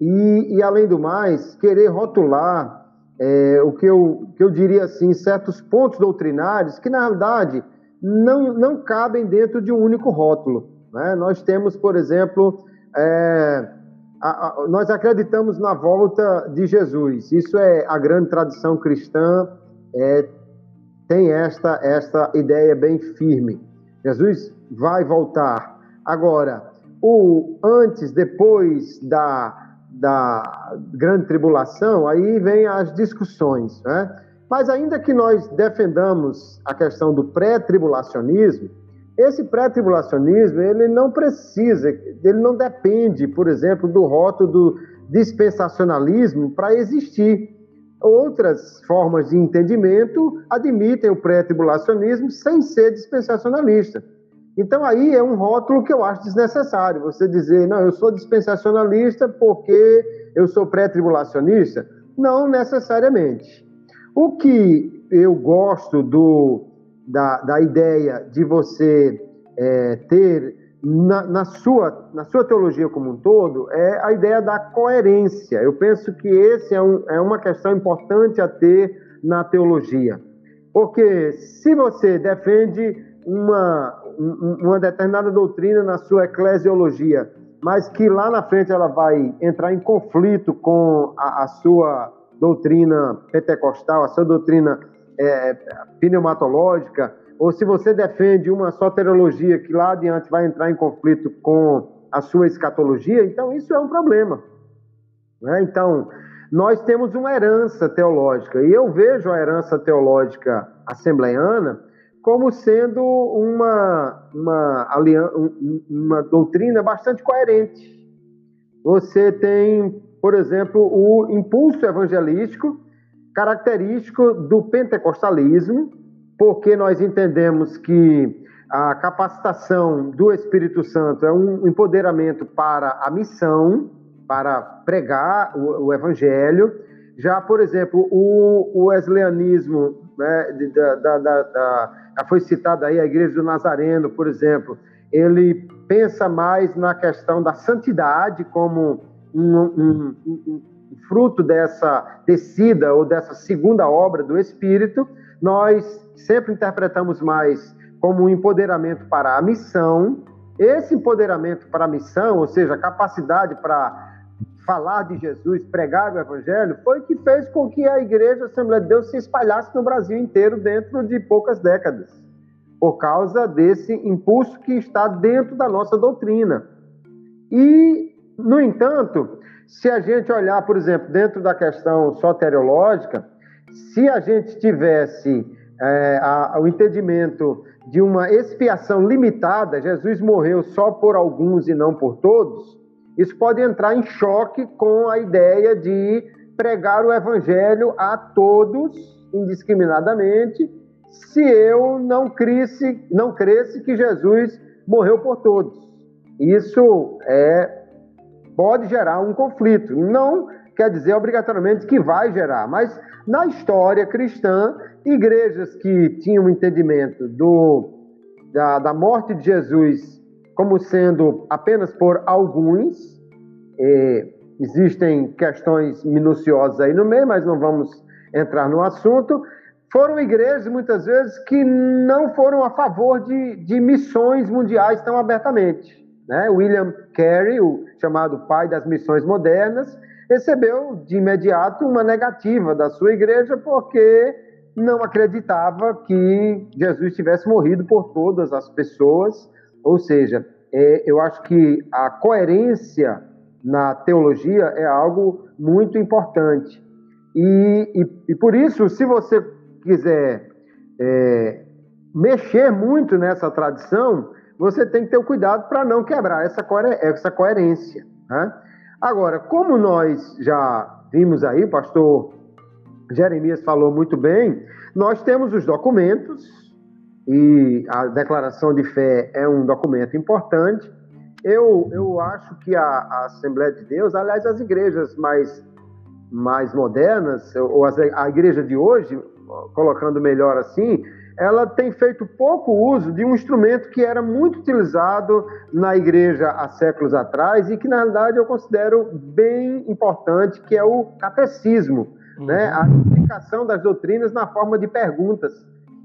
e, e, além do mais, querer rotular é, o que eu, que eu diria assim, certos pontos doutrinários que, na realidade, não, não cabem dentro de um único rótulo. Né? Nós temos, por exemplo, é, a, a, nós acreditamos na volta de Jesus. Isso é a grande tradição cristã, é, tem esta, esta ideia bem firme. Jesus vai voltar. Agora, o antes, depois da, da grande tribulação, aí vem as discussões. Né? Mas ainda que nós defendamos a questão do pré-tribulacionismo, esse pré-tribulacionismo, ele não precisa, ele não depende, por exemplo, do rótulo do dispensacionalismo para existir. Outras formas de entendimento admitem o pré-tribulacionismo sem ser dispensacionalista. Então aí é um rótulo que eu acho desnecessário. Você dizer, não, eu sou dispensacionalista porque eu sou pré-tribulacionista. Não necessariamente. O que eu gosto do, da, da ideia de você é, ter na, na, sua, na sua teologia como um todo é a ideia da coerência. Eu penso que esse é, um, é uma questão importante a ter na teologia. Porque se você defende uma, uma determinada doutrina na sua eclesiologia, mas que lá na frente ela vai entrar em conflito com a, a sua doutrina pentecostal, a sua doutrina é, pneumatológica, ou se você defende uma soteriologia que lá adiante vai entrar em conflito com a sua escatologia, então isso é um problema. Né? Então, nós temos uma herança teológica, e eu vejo a herança teológica assembleiana como sendo uma, uma, uma doutrina bastante coerente. Você tem, por exemplo, o impulso evangelístico, característico do pentecostalismo, porque nós entendemos que a capacitação do Espírito Santo é um empoderamento para a missão, para pregar o, o evangelho. Já, por exemplo, o, o wesleyanismo, né, da, da, da, já foi citado aí a Igreja do Nazareno, por exemplo, ele pensa mais na questão da santidade como um, um, um fruto dessa descida ou dessa segunda obra do Espírito, nós sempre interpretamos mais como um empoderamento para a missão. Esse empoderamento para a missão, ou seja, a capacidade para falar de Jesus, pregar o Evangelho, foi o que fez com que a Igreja Assembleia de Deus se espalhasse no Brasil inteiro dentro de poucas décadas, por causa desse impulso que está dentro da nossa doutrina. E, no entanto, se a gente olhar, por exemplo, dentro da questão soteriológica, se a gente tivesse é, a, o entendimento de uma expiação limitada, Jesus morreu só por alguns e não por todos, isso pode entrar em choque com a ideia de pregar o evangelho a todos indiscriminadamente, se eu não não cresce que Jesus morreu por todos. Isso é pode gerar um conflito. Não quer dizer obrigatoriamente que vai gerar, mas na história cristã, igrejas que tinham entendimento do, da, da morte de Jesus como sendo apenas por alguns, é, existem questões minuciosas aí no meio, mas não vamos entrar no assunto. Foram igrejas, muitas vezes, que não foram a favor de, de missões mundiais tão abertamente. Né? William Carey, o chamado pai das missões modernas, recebeu de imediato uma negativa da sua igreja porque não acreditava que Jesus tivesse morrido por todas as pessoas. Ou seja, é, eu acho que a coerência na teologia é algo muito importante. E, e, e por isso, se você quiser é, mexer muito nessa tradição, você tem que ter o cuidado para não quebrar essa, essa coerência. Né? Agora, como nós já vimos aí, o pastor Jeremias falou muito bem, nós temos os documentos, e a declaração de fé é um documento importante. Eu, eu acho que a, a Assembleia de Deus, aliás, as igrejas mais, mais modernas, ou as, a igreja de hoje, colocando melhor assim, ela tem feito pouco uso de um instrumento que era muito utilizado na igreja há séculos atrás e que, na realidade, eu considero bem importante, que é o catecismo, uhum. né? a explicação das doutrinas na forma de perguntas,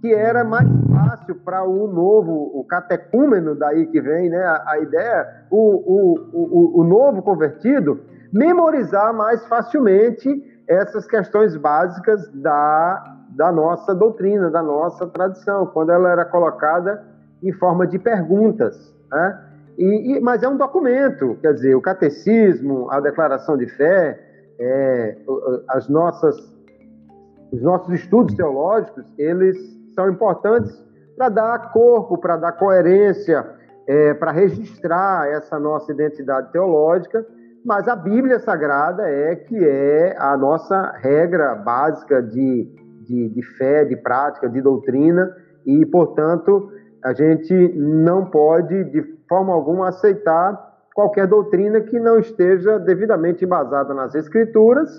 que era mais fácil para o novo, o catecúmeno, daí que vem né? a, a ideia, o, o, o, o novo convertido, memorizar mais facilmente essas questões básicas da da nossa doutrina, da nossa tradição, quando ela era colocada em forma de perguntas. Né? E, e, mas é um documento, quer dizer, o catecismo, a declaração de fé, é, as nossas, os nossos estudos teológicos, eles são importantes para dar corpo, para dar coerência, é, para registrar essa nossa identidade teológica, mas a Bíblia Sagrada é que é a nossa regra básica de de, de fé, de prática, de doutrina, e, portanto, a gente não pode, de forma alguma, aceitar qualquer doutrina que não esteja devidamente embasada nas Escrituras.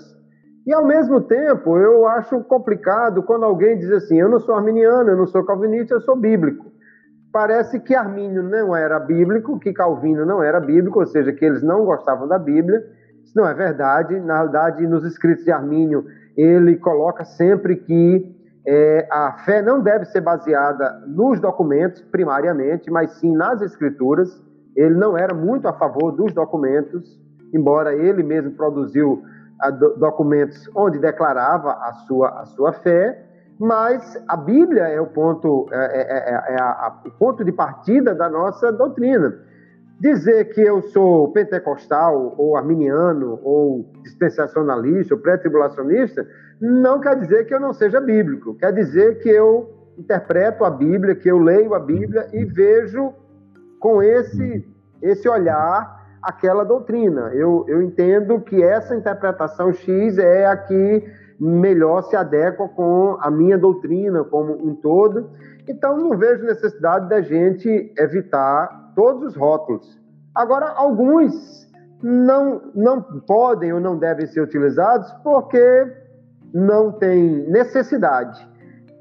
E, ao mesmo tempo, eu acho complicado quando alguém diz assim: eu não sou arminiano, eu não sou calvinista, eu sou bíblico. Parece que Armínio não era bíblico, que Calvino não era bíblico, ou seja, que eles não gostavam da Bíblia. Isso não é verdade. Na realidade, nos escritos de Armínio, ele coloca sempre que é, a fé não deve ser baseada nos documentos, primariamente, mas sim nas escrituras. Ele não era muito a favor dos documentos, embora ele mesmo produziu do, documentos onde declarava a sua, a sua fé, mas a Bíblia é o ponto, é, é, é, é a, a, o ponto de partida da nossa doutrina. Dizer que eu sou pentecostal, ou arminiano, ou dispensacionalista, ou pré-tribulacionista, não quer dizer que eu não seja bíblico. Quer dizer que eu interpreto a Bíblia, que eu leio a Bíblia e vejo com esse, esse olhar aquela doutrina. Eu, eu entendo que essa interpretação X é a que melhor se adequa com a minha doutrina como um todo. Então, não vejo necessidade da gente evitar todos os rótulos. Agora, alguns não, não podem ou não devem ser utilizados porque não tem necessidade.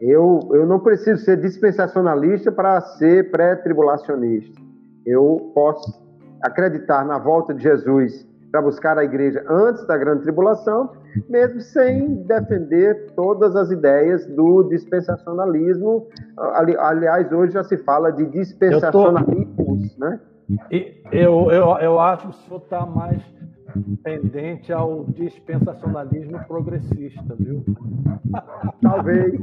Eu, eu não preciso ser dispensacionalista para ser pré-tribulacionista. Eu posso acreditar na volta de Jesus para buscar a igreja antes da grande tribulação, mesmo sem defender todas as ideias do dispensacionalismo. Ali, aliás, hoje já se fala de dispensacionalismos, né? E eu, eu, eu acho que o senhor está mais pendente ao dispensacionalismo progressista, viu? Talvez.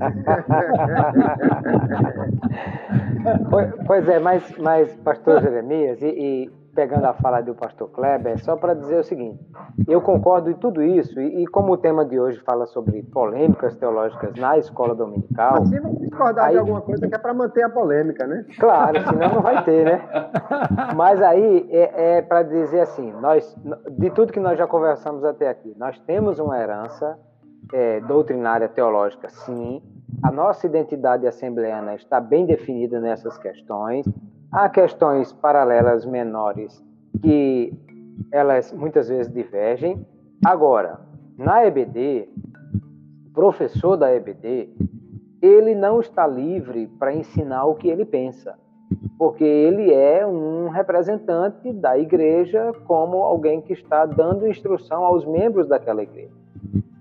pois é, mas, mas pastor Jeremias, e, e pegando a fala do pastor Kleber, só para dizer o seguinte: eu concordo em tudo isso, e, e, como o tema de hoje fala sobre polêmicas teológicas na escola dominical. Mas se não discordar aí, de alguma coisa que é para manter a polêmica, né? Claro, senão não vai ter, né? Mas aí é, é para dizer assim: nós, de tudo que nós já conversamos até aqui, nós temos uma herança é, doutrinária teológica, sim. A nossa identidade assembleana está bem definida nessas questões. Há questões paralelas menores que elas muitas vezes divergem. Agora, na EBD, o professor da EBD, ele não está livre para ensinar o que ele pensa, porque ele é um representante da igreja como alguém que está dando instrução aos membros daquela igreja.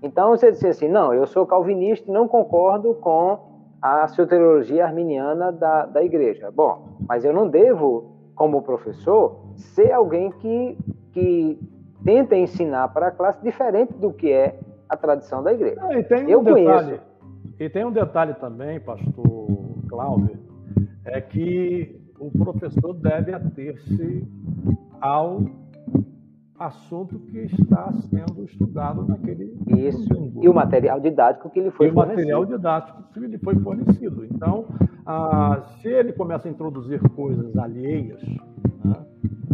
Então, você dizer assim, não, eu sou calvinista e não concordo com a soteriologia arminiana da, da igreja. Bom, mas eu não devo, como professor, ser alguém que, que tenta ensinar para a classe diferente do que é a tradição da igreja. e tem um eu detalhe, conheço. E tem um detalhe também, pastor Cláudio, é que o professor deve ater-se ao assunto que está sendo estudado naquele Isso. E o material didático que ele foi e fornecido. o material didático que lhe foi fornecido. Então, ah, se ele começa a introduzir coisas alheias né,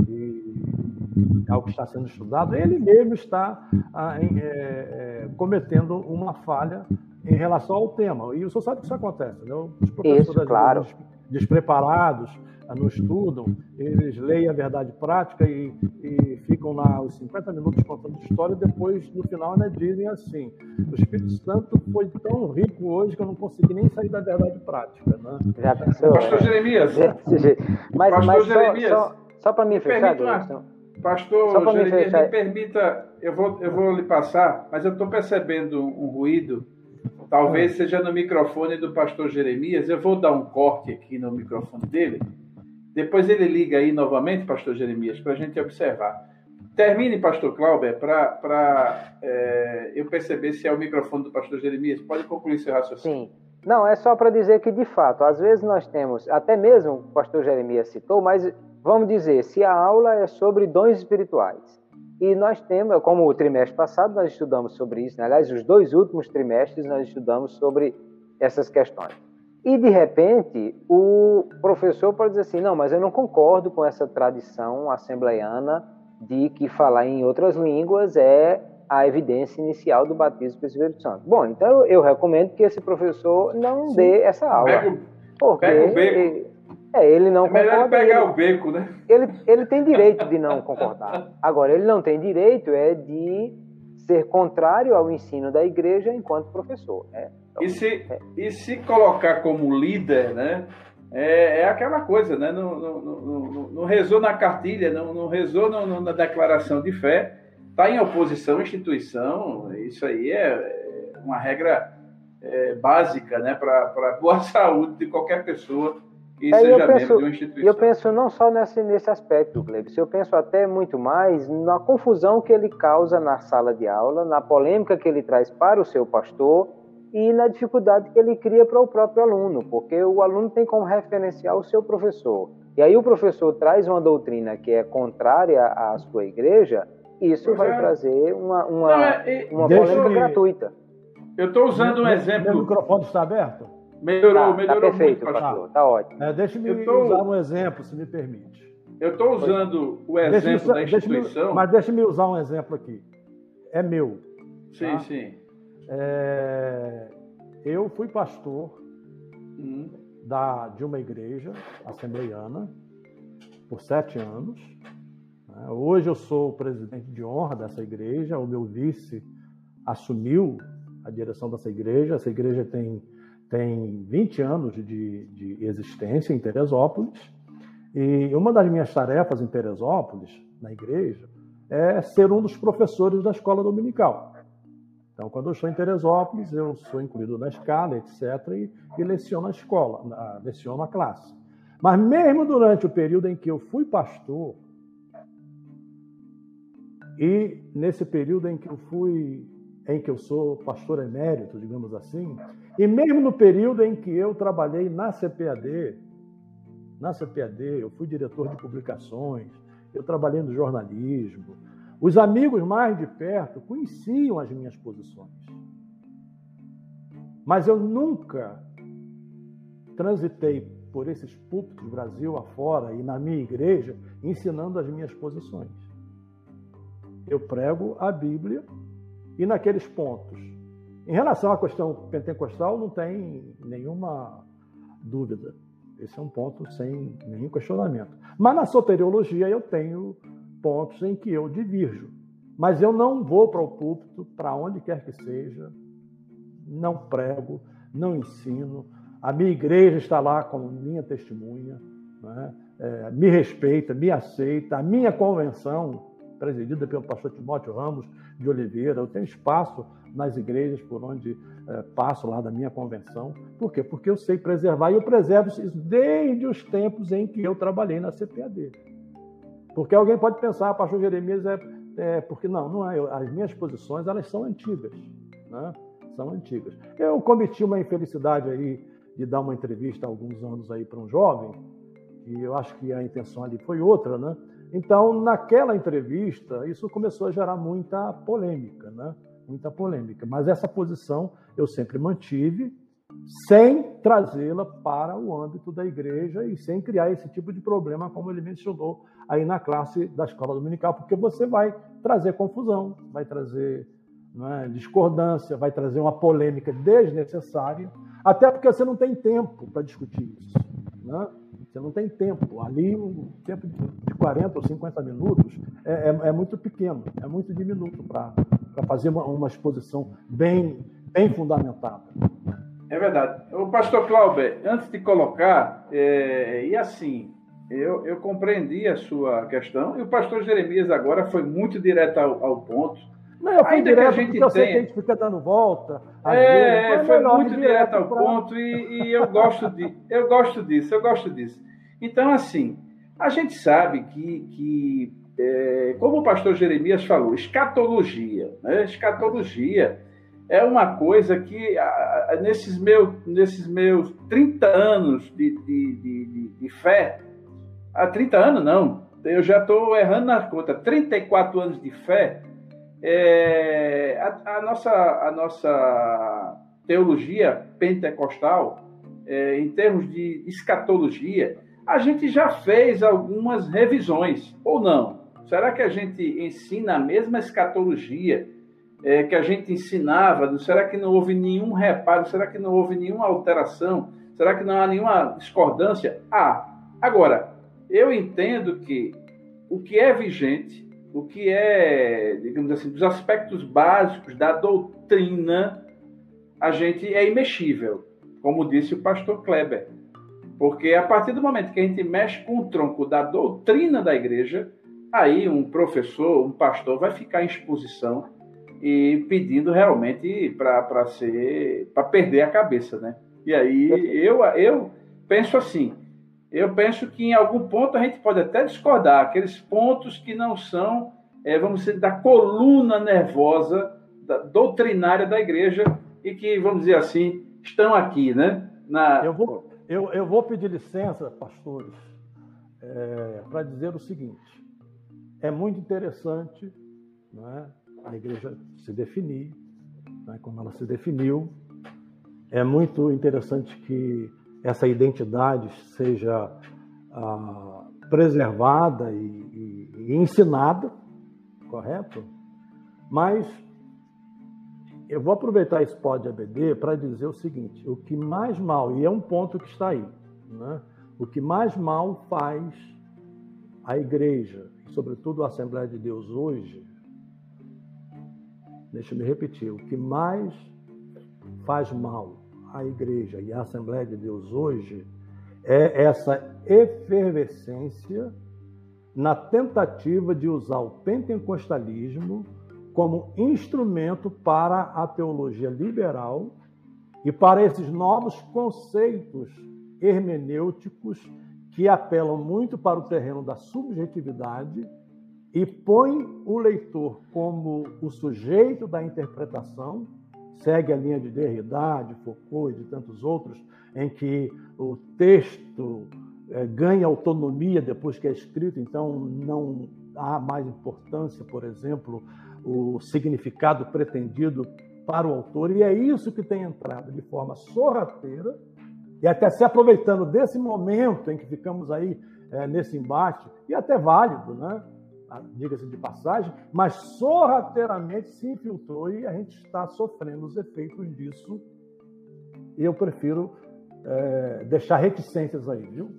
e ao que está sendo estudado, ele mesmo está ah, em, é, é, cometendo uma falha em relação ao tema. E o senhor sabe que isso acontece, né? Os professores isso, claro. Despreparados não estudam, eles leem a verdade prática e, e ficam lá os 50 minutos contando história e depois, no final, né, dizem assim, o Espírito Santo foi tão rico hoje que eu não consegui nem sair da verdade prática. Né? Já pensou? Pastor Jeremias. Mas, Pastor mas Jeremias. Só, só, só para me fechar, uma... Pastor Jeremias, me, me permita, eu vou, eu vou lhe passar, mas eu estou percebendo um ruído Talvez seja no microfone do pastor Jeremias. Eu vou dar um corte aqui no microfone dele depois ele liga aí novamente, pastor Jeremias, para a gente observar. Termine, pastor Clauber, para é, eu perceber se é o microfone do pastor Jeremias. Pode concluir seu raciocínio. Sim. Não, é só para dizer que, de fato, às vezes nós temos, até mesmo o pastor Jeremias citou, mas vamos dizer, se a aula é sobre dons espirituais, e nós temos, como o trimestre passado nós estudamos sobre isso, né? aliás, os dois últimos trimestres nós estudamos sobre essas questões. E, de repente, o professor pode dizer assim: não, mas eu não concordo com essa tradição assembleiana de que falar em outras línguas é a evidência inicial do batismo pelo Espírito Santo. Bom, então eu recomendo que esse professor não Sim. dê essa aula. Pega, porque pega o beco. É, ele não é concorda. pegar ele, o beco, né? Ele, ele tem direito de não concordar. Agora, ele não tem direito é de ser contrário ao ensino da igreja enquanto professor. Né? Então, e, se, é. e se colocar como líder, né? É, é aquela coisa, né? Não, não, não, não rezou na cartilha, não, não rezou no, na declaração de fé, está em oposição à instituição, isso aí é, é uma regra é, básica né? para a boa saúde de qualquer pessoa que é, seja penso, membro de uma instituição. Eu penso não só nesse, nesse aspecto, Gleibson, eu penso até muito mais na confusão que ele causa na sala de aula, na polêmica que ele traz para o seu pastor e na dificuldade que ele cria para o próprio aluno, porque o aluno tem como referenciar o seu professor. E aí o professor traz uma doutrina que é contrária à sua igreja, isso pois vai é. trazer uma, uma, Não, é, uma polêmica gratuita. Eu estou usando um exemplo. O microfone está aberto? Melhorou, tá, tá melhorou tá perfeito, muito, pastor. Está ótimo. É, Deixe-me tô... usar um exemplo, se me permite. Eu estou usando o exemplo da instituição. mas deixe-me usar um exemplo aqui. É meu. Sim, tá? sim. É, eu fui pastor hum. da, de uma igreja assembleiana por sete anos. Né? Hoje eu sou o presidente de honra dessa igreja. O meu vice assumiu a direção dessa igreja. Essa igreja tem, tem 20 anos de, de existência em Teresópolis. E uma das minhas tarefas em Teresópolis, na igreja, é ser um dos professores da escola dominical. Então, quando eu estou em Teresópolis, eu sou incluído na escala, etc., e, e leciono a escola, na, leciono a classe. Mas mesmo durante o período em que eu fui pastor, e nesse período em que eu fui, em que eu sou pastor emérito, digamos assim, e mesmo no período em que eu trabalhei na CPAD, na CPAD, eu fui diretor de publicações, eu trabalhei no jornalismo, os amigos mais de perto conheciam as minhas posições. Mas eu nunca transitei por esses púlpitos Brasil afora e na minha igreja ensinando as minhas posições. Eu prego a Bíblia e naqueles pontos. Em relação à questão pentecostal, não tem nenhuma dúvida. Esse é um ponto sem nenhum questionamento. Mas na soteriologia eu tenho pontos em que eu divirjo. Mas eu não vou para o púlpito, para onde quer que seja, não prego, não ensino. A minha igreja está lá como minha testemunha, né? é, me respeita, me aceita. A minha convenção, presidida pelo pastor Timóteo Ramos de Oliveira, eu tenho espaço nas igrejas por onde é, passo lá da minha convenção. Por quê? Porque eu sei preservar e eu preservo isso desde os tempos em que eu trabalhei na CPAD. Porque alguém pode pensar, ah, pastor Jeremias é, é, porque não, não é. As minhas posições elas são antigas, né? São antigas. Eu cometi uma infelicidade aí de dar uma entrevista há alguns anos aí para um jovem e eu acho que a intenção ali foi outra, né? Então, naquela entrevista, isso começou a gerar muita polêmica, né? Muita polêmica. Mas essa posição eu sempre mantive, sem trazê-la para o âmbito da igreja e sem criar esse tipo de problema, como ele mencionou aí na classe da escola dominical, porque você vai trazer confusão, vai trazer é, discordância, vai trazer uma polêmica desnecessária, até porque você não tem tempo para discutir isso. Né? Você não tem tempo. Ali, um tempo de 40 ou 50 minutos é, é, é muito pequeno, é muito diminuto para fazer uma, uma exposição bem, bem fundamentada. É verdade. O pastor Clauber, antes de colocar, é, e assim, eu, eu compreendi a sua questão, e o pastor Jeremias agora foi muito direto ao, ao ponto. Não, eu fui Ainda direto, que a gente eu sei que a gente fica dando volta. É, vezes, foi muito direto ao pra... ponto e, e, eu gosto de, eu gosto disso, eu gosto disso. Então, assim, a gente sabe que, que é, como o pastor Jeremias falou, escatologia, né? escatologia é uma coisa que nesses meus, nesses meus 30 anos de, de, de, de fé, há 30 anos não, eu já estou errando na conta, 34 anos de fé, é, a, a, nossa, a nossa teologia pentecostal, é, em termos de escatologia, a gente já fez algumas revisões, ou não? Será que a gente ensina a mesma escatologia é, que a gente ensinava? Será que não houve nenhum reparo? Será que não houve nenhuma alteração? Será que não há nenhuma discordância? Ah, agora, eu entendo que o que é vigente, o que é, digamos assim, dos aspectos básicos da doutrina, a gente é imexível, como disse o pastor Kleber. Porque a partir do momento que a gente mexe com o tronco da doutrina da igreja, aí um professor, um pastor vai ficar em exposição e pedindo realmente para ser para perder a cabeça, né? E aí eu eu penso assim, eu penso que em algum ponto a gente pode até discordar, aqueles pontos que não são, é, vamos dizer, da coluna nervosa da, doutrinária da igreja e que, vamos dizer assim, estão aqui, né? Na... Eu, vou, eu, eu vou pedir licença, pastores, é, para dizer o seguinte: é muito interessante né, a igreja se definir, né, como ela se definiu, é muito interessante que essa identidade seja ah, preservada e, e, e ensinada, correto? Mas eu vou aproveitar esse pod ABD para dizer o seguinte: o que mais mal, e é um ponto que está aí, né? o que mais mal faz a igreja, sobretudo a Assembleia de Deus hoje, deixa eu me repetir, o que mais faz mal a igreja e a Assembleia de Deus hoje é essa efervescência na tentativa de usar o pentecostalismo como instrumento para a teologia liberal e para esses novos conceitos hermenêuticos que apelam muito para o terreno da subjetividade e põe o leitor como o sujeito da interpretação segue a linha de Derrida, de Foucault e de tantos outros, em que o texto é, ganha autonomia depois que é escrito, então não há mais importância, por exemplo, o significado pretendido para o autor, e é isso que tem entrado de forma sorrateira, e até se aproveitando desse momento em que ficamos aí é, nesse embate, e até válido, né? Diga-se de passagem, mas sorrateiramente se infiltrou e a gente está sofrendo os efeitos disso. E eu prefiro é, deixar reticências aí, viu?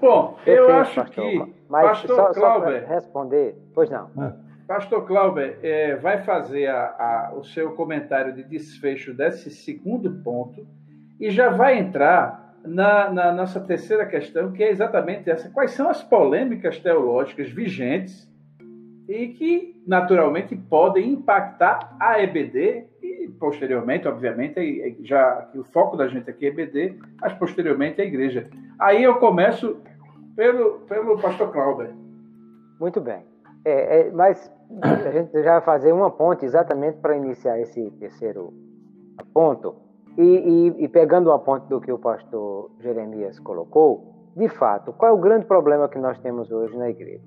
Bom, eu Perfeito, acho pastor, que. Mas pastor só, Clauber, só responder, pois não. É. Pastor Clauber é, vai fazer a, a, o seu comentário de desfecho desse segundo ponto e já vai entrar na, na, nossa terceira questão, que é exatamente essa: quais são as polêmicas teológicas vigentes e que, naturalmente, podem impactar a EBD e, posteriormente, obviamente, já o foco da gente aqui é EBD, mas posteriormente a igreja. Aí eu começo pelo, pelo pastor Clauber. Muito bem. É, é, mas a gente já vai fazer uma ponte exatamente para iniciar esse terceiro ponto e, e, e pegando a ponte do que o pastor Jeremias colocou, de fato, qual é o grande problema que nós temos hoje na igreja?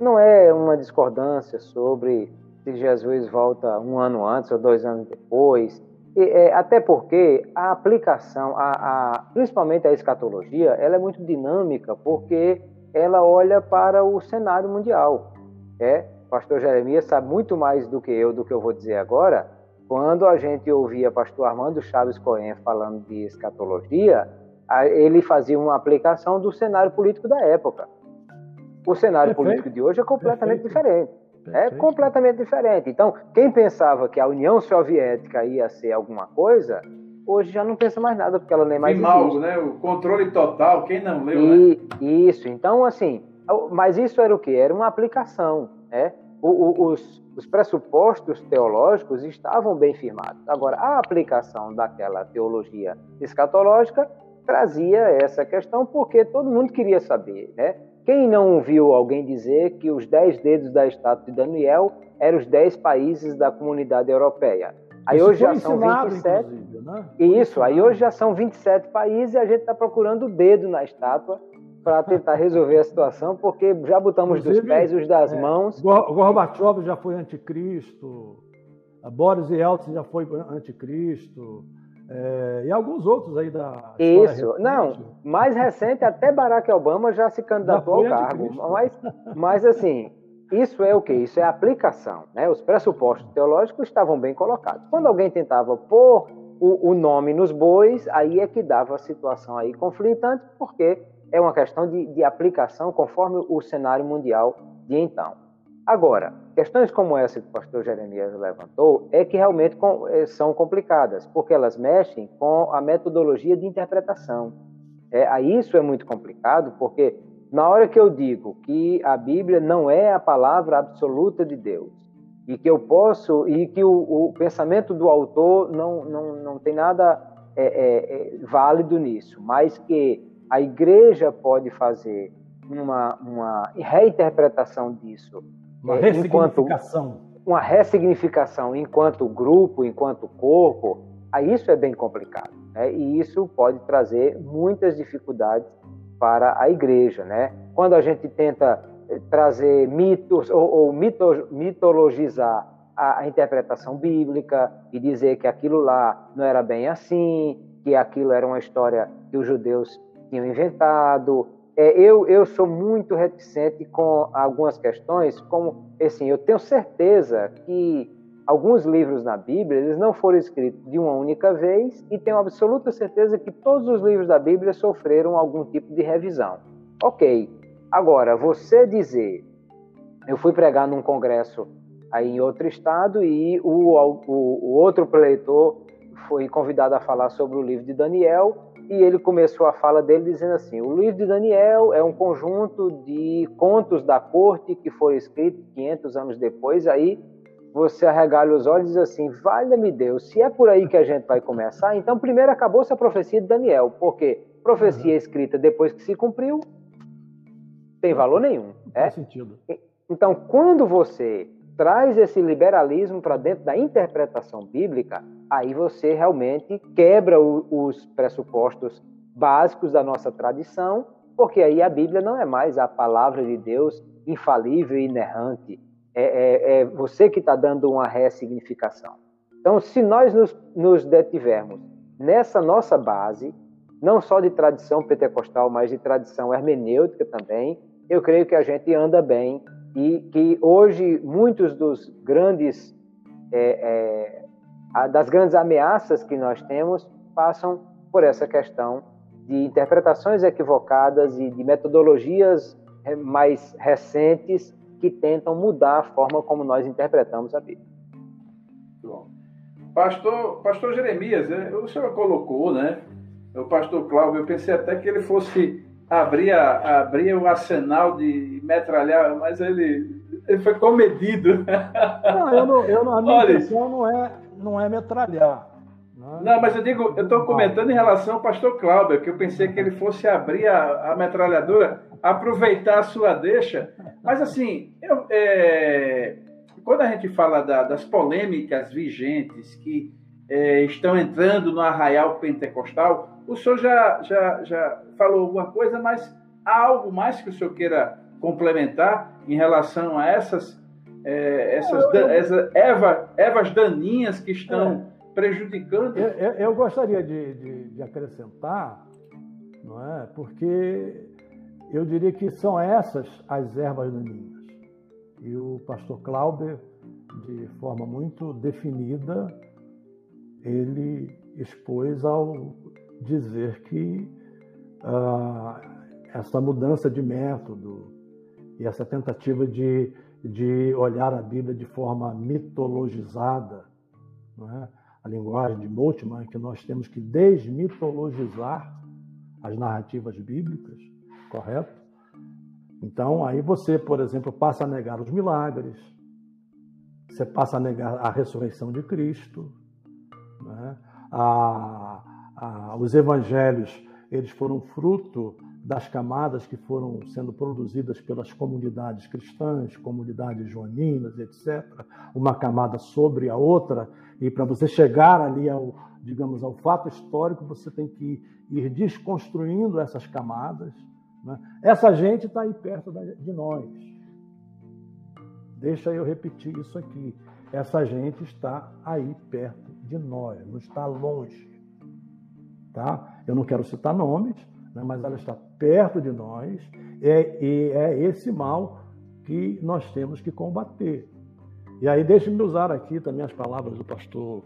não é uma discordância sobre se Jesus volta um ano antes ou dois anos depois, e, é, até porque a aplicação, a, a, principalmente a escatologia, ela é muito dinâmica, porque ela olha para o cenário mundial. É? O pastor Jeremias sabe muito mais do que eu, do que eu vou dizer agora. Quando a gente ouvia pastor Armando Chaves Cohen falando de escatologia, ele fazia uma aplicação do cenário político da época. O cenário Perfeito. político de hoje é completamente Perfeito. diferente. É Perfeito. É completamente diferente. Então, quem pensava que a União Soviética ia ser alguma coisa, hoje já não pensa mais nada, porque ela nem mais Grimaldo, né? O controle total, quem não leu, e, né? Isso, então assim, mas isso era o que? Era uma aplicação, né? O, o, os, os pressupostos teológicos estavam bem firmados. Agora, a aplicação daquela teologia escatológica trazia essa questão porque todo mundo queria saber, né? Quem não viu alguém dizer que os dez dedos da estátua de Daniel eram os dez países da comunidade europeia? Aí isso hoje já são 27. Né? Isso, aí hoje já são 27 países e a gente está procurando o dedo na estátua para tentar resolver a situação, porque já botamos Inclusive, dos pés os das é, mãos. Gorbachev já foi anticristo, Boris Yeltsin já foi anticristo. É, e alguns outros aí da. Isso, não, mais recente, até Barack Obama já se candidatou já ao cargo. Mas, mas, assim, isso é o que? Isso é aplicação. Né? Os pressupostos teológicos estavam bem colocados. Quando alguém tentava pôr o, o nome nos bois, aí é que dava a situação aí conflitante, porque é uma questão de, de aplicação conforme o cenário mundial de então. Agora, questões como essa que o pastor Jeremias levantou é que realmente eh, são complicadas, porque elas mexem com a metodologia de interpretação. É, isso é muito complicado, porque na hora que eu digo que a Bíblia não é a palavra absoluta de Deus, e que eu posso, e que o, o pensamento do autor não, não, não tem nada é, é, válido nisso, mas que a igreja pode fazer uma, uma reinterpretação disso. Uma é, ressignificação. Enquanto, uma ressignificação enquanto grupo, enquanto corpo, aí isso é bem complicado. Né? E isso pode trazer muitas dificuldades para a igreja. Né? Quando a gente tenta eh, trazer mitos ou, ou mito, mitologizar a, a interpretação bíblica e dizer que aquilo lá não era bem assim, que aquilo era uma história que os judeus tinham inventado. É, eu, eu sou muito reticente com algumas questões, como, assim, eu tenho certeza que alguns livros na Bíblia, eles não foram escritos de uma única vez e tenho absoluta certeza que todos os livros da Bíblia sofreram algum tipo de revisão. Ok, agora, você dizer... Eu fui pregar num congresso aí em outro estado e o, o, o outro preleitor foi convidado a falar sobre o livro de Daniel e ele começou a fala dele dizendo assim: o livro de Daniel é um conjunto de contos da corte que foram escritos 500 anos depois. Aí você arregala os olhos e diz assim: valha-me Deus, se é por aí que a gente vai começar, então primeiro acabou-se a profecia de Daniel, porque profecia uhum. escrita depois que se cumpriu tem valor nenhum. Não é? faz sentido. Então, quando você traz esse liberalismo para dentro da interpretação bíblica, aí você realmente quebra o, os pressupostos básicos da nossa tradição, porque aí a Bíblia não é mais a palavra de Deus infalível e inerrante. É, é, é você que está dando uma ressignificação. Então, se nós nos, nos detivermos nessa nossa base, não só de tradição pentecostal, mas de tradição hermenêutica também, eu creio que a gente anda bem e que hoje muitos dos grandes é, é, das grandes ameaças que nós temos passam por essa questão de interpretações equivocadas e de metodologias é, mais recentes que tentam mudar a forma como nós interpretamos a Bíblia. Pastor, pastor Jeremias, é, o senhor colocou, né? O pastor Cláudio, eu pensei até que ele fosse abria, abria o arsenal de metralhar, mas ele, ele foi comedido. Não, eu não, eu não, a minha Olha, intenção não é, não é metralhar. Não, não mas eu digo, eu estou comentando em relação ao pastor Cláudio, que eu pensei que ele fosse abrir a, a metralhadora, aproveitar a sua deixa. Mas assim, eu, é, quando a gente fala da, das polêmicas vigentes que é, estão entrando no arraial pentecostal, o senhor já, já, já falou alguma coisa, mas há algo mais que o senhor queira complementar em relação a essas, é, essas, eu, eu... essas eva, ervas daninhas que estão é. prejudicando? Eu, eu gostaria de, de, de acrescentar, não é? porque eu diria que são essas as ervas daninhas. E o pastor Clauber, de forma muito definida, ele expôs ao dizer que ah, essa mudança de método e essa tentativa de, de olhar a Bíblia de forma mitologizada, é? a linguagem de Moltmann, que nós temos que desmitologizar as narrativas bíblicas, correto? Então, aí você, por exemplo, passa a negar os milagres, você passa a negar a ressurreição de Cristo, né? a, a, os evangelhos eles foram fruto das camadas que foram sendo produzidas pelas comunidades cristãs, comunidades joaninas, etc., uma camada sobre a outra, e para você chegar ali ao, digamos, ao fato histórico, você tem que ir desconstruindo essas camadas. Né? Essa gente está aí perto de nós. Deixa eu repetir isso aqui. Essa gente está aí perto de nós, não está longe. Tá? Eu não quero citar nomes, né, mas ela está perto de nós é, e é esse mal que nós temos que combater. E aí, deixe-me usar aqui também as palavras do pastor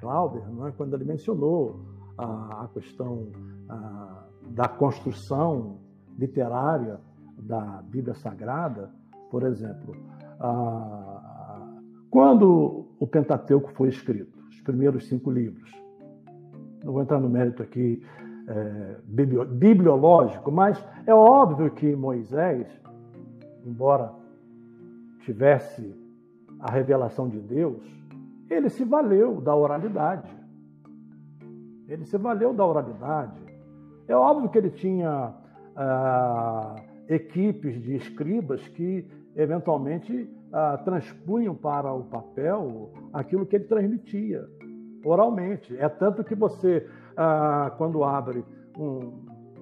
Clauber, é? quando ele mencionou a, a questão a, da construção literária da Bíblia Sagrada, por exemplo, a, quando o Pentateuco foi escrito, os primeiros cinco livros, não vou entrar no mérito aqui é, bibliológico, mas é óbvio que Moisés, embora tivesse a revelação de Deus, ele se valeu da oralidade. Ele se valeu da oralidade. É óbvio que ele tinha ah, equipes de escribas que eventualmente ah, transpunham para o papel aquilo que ele transmitia oralmente. É tanto que você ah, quando abre um,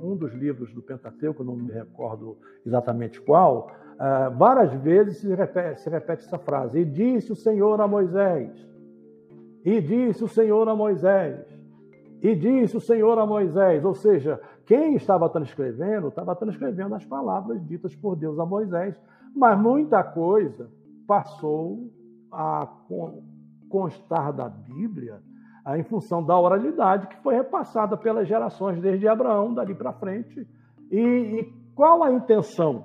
um dos livros do Pentateuco, não me recordo exatamente qual, ah, várias vezes se repete, se repete essa frase: E disse o Senhor a Moisés, e disse o Senhor a Moisés, e disse o Senhor a Moisés. Ou seja, quem estava transcrevendo, estava transcrevendo as palavras ditas por Deus a Moisés, mas muita coisa passou a constar da Bíblia em função da oralidade que foi repassada pelas gerações desde Abraão, dali para frente. E, e, qual a intenção,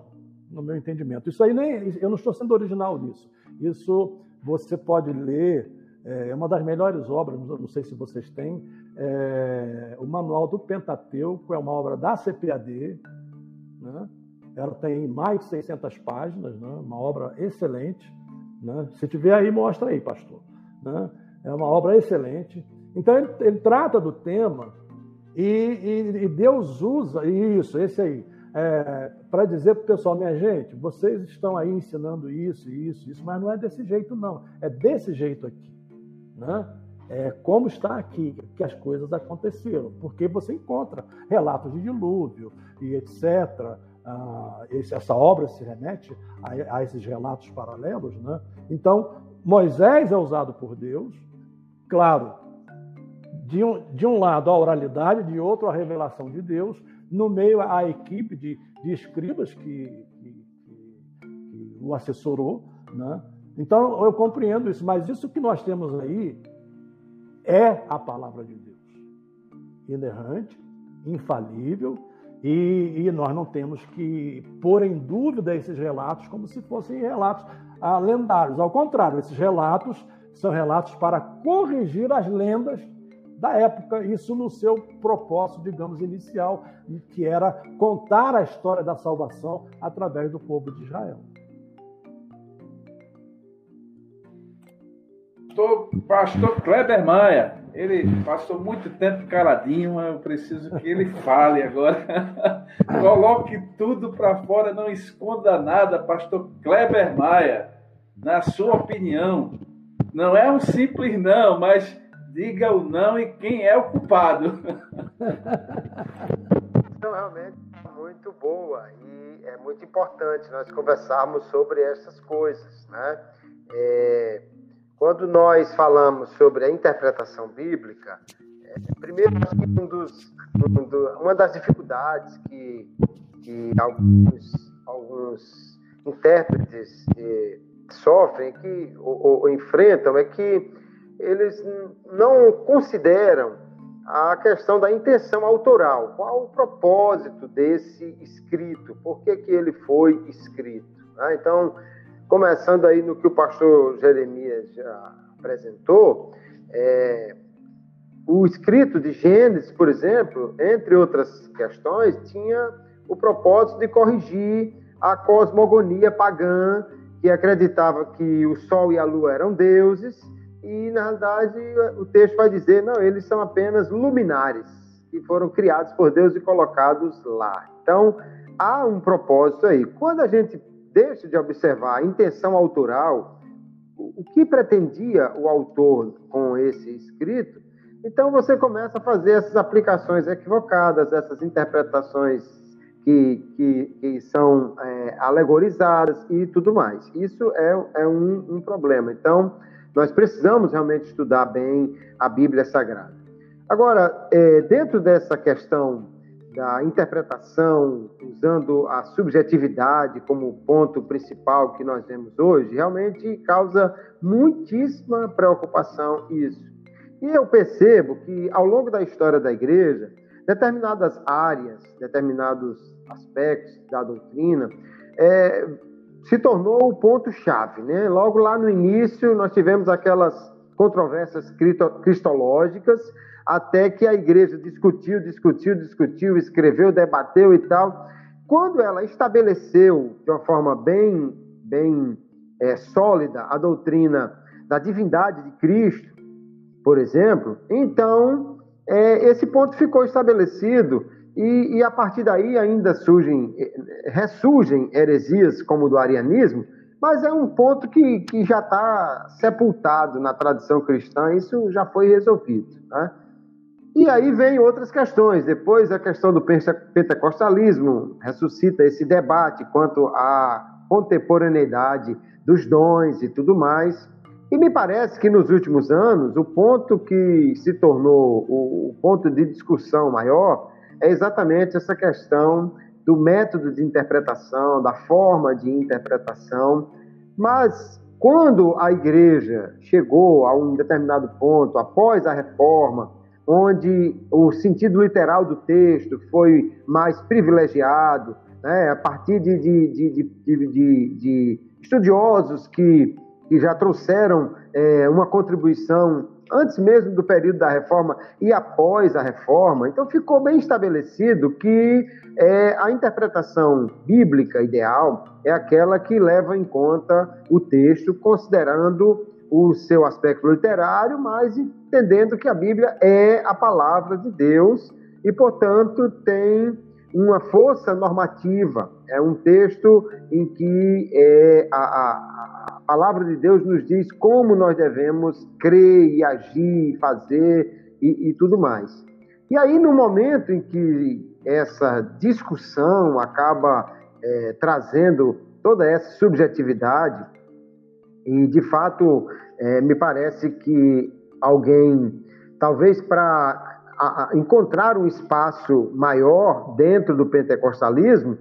no meu entendimento? Isso aí nem. Eu não estou sendo original nisso. Isso você pode ler, é, é uma das melhores obras, não sei se vocês têm, é, o Manual do Pentateuco, é uma obra da CPAD, né? ela tem mais de 600 páginas, né? uma obra excelente. Né? Se tiver aí, mostra aí, pastor. Né? É uma obra excelente. Então ele, ele trata do tema e, e, e, Deus usa isso, esse aí, é, para dizer para o pessoal, minha gente, vocês estão aí ensinando isso, isso, isso, mas não é desse jeito, não. É desse jeito aqui. Né? É como está aqui que as coisas aconteceram, porque você encontra relatos de dilúvio e etc. Ah, esse, essa obra se remete a, a esses relatos paralelos. Né? Então, Moisés é usado por Deus, Claro, de um, de um lado a oralidade, de outro a revelação de Deus, no meio a equipe de, de escribas que, que, que, o assessorou. Né? Então eu compreendo isso, mas isso que nós temos aí é a palavra de Deus, inerrante, infalível, e, e, nós não temos que pôr em dúvida esses relatos como se fossem relatos ah, lendários. Ao contrário, esses relatos são relatos para corrigir as lendas da época, isso no seu propósito, digamos, inicial, que era contar a história da salvação através do povo de Israel. Pastor, pastor Kleber Maia, ele passou muito tempo caladinho, eu preciso que ele fale agora. Coloque tudo para fora, não esconda nada, pastor Kleber Maia. Na sua opinião, não é um simples não, mas diga o não e quem é o culpado. Então, realmente, muito boa. E é muito importante nós conversarmos sobre essas coisas, né? É, quando nós falamos sobre a interpretação bíblica, é, primeiro um dos, um do, uma das dificuldades que, que alguns, alguns intérpretes eh, sofrem que, ou, ou enfrentam é que eles não consideram a questão da intenção autoral. Qual o propósito desse escrito? Por que, que ele foi escrito? Ah, então, começando aí no que o pastor Jeremias já apresentou, é, o escrito de Gênesis, por exemplo, entre outras questões, tinha o propósito de corrigir a cosmogonia pagã que acreditava que o Sol e a Lua eram deuses e, na realidade, o texto vai dizer, não, eles são apenas luminares, que foram criados por Deus e colocados lá. Então, há um propósito aí. Quando a gente deixa de observar a intenção autoral, o que pretendia o autor com esse escrito, então você começa a fazer essas aplicações equivocadas, essas interpretações que, que, que são é, alegorizadas e tudo mais. Isso é, é um, um problema. Então, nós precisamos realmente estudar bem a Bíblia Sagrada. Agora, é, dentro dessa questão da interpretação, usando a subjetividade como ponto principal que nós vemos hoje, realmente causa muitíssima preocupação isso. E eu percebo que, ao longo da história da igreja, determinadas áreas, determinados aspectos da doutrina, é, se tornou o ponto-chave. Né? Logo lá no início, nós tivemos aquelas controvérsias cristológicas, até que a igreja discutiu, discutiu, discutiu, escreveu, debateu e tal. Quando ela estabeleceu de uma forma bem, bem é, sólida a doutrina da divindade de Cristo, por exemplo, então é, esse ponto ficou estabelecido e, e, a partir daí ainda surgem, ressurgem heresias como do arianismo, mas é um ponto que, que já está sepultado na tradição cristã, isso já foi resolvido. Né? E aí vem outras questões. Depois a questão do pentecostalismo ressuscita esse debate quanto à contemporaneidade dos dons e tudo mais. E me parece que nos últimos anos, o ponto que se tornou o ponto de discussão maior é exatamente essa questão do método de interpretação, da forma de interpretação. Mas quando a igreja chegou a um determinado ponto, após a reforma, onde o sentido literal do texto foi mais privilegiado, né, a partir de, de, de, de estudiosos que, que já trouxeram é, uma contribuição antes mesmo do período da reforma e após a reforma. Então ficou bem estabelecido que é, a interpretação bíblica ideal é aquela que leva em conta o texto, considerando o seu aspecto literário, mas entendendo que a Bíblia é a palavra de Deus e, portanto, tem uma força normativa. É um texto em que é, a, a palavra de Deus nos diz como nós devemos crer e agir, fazer e, e tudo mais. E aí, no momento em que essa discussão acaba é, trazendo toda essa subjetividade, e de fato é, me parece que alguém, talvez para encontrar um espaço maior dentro do pentecostalismo,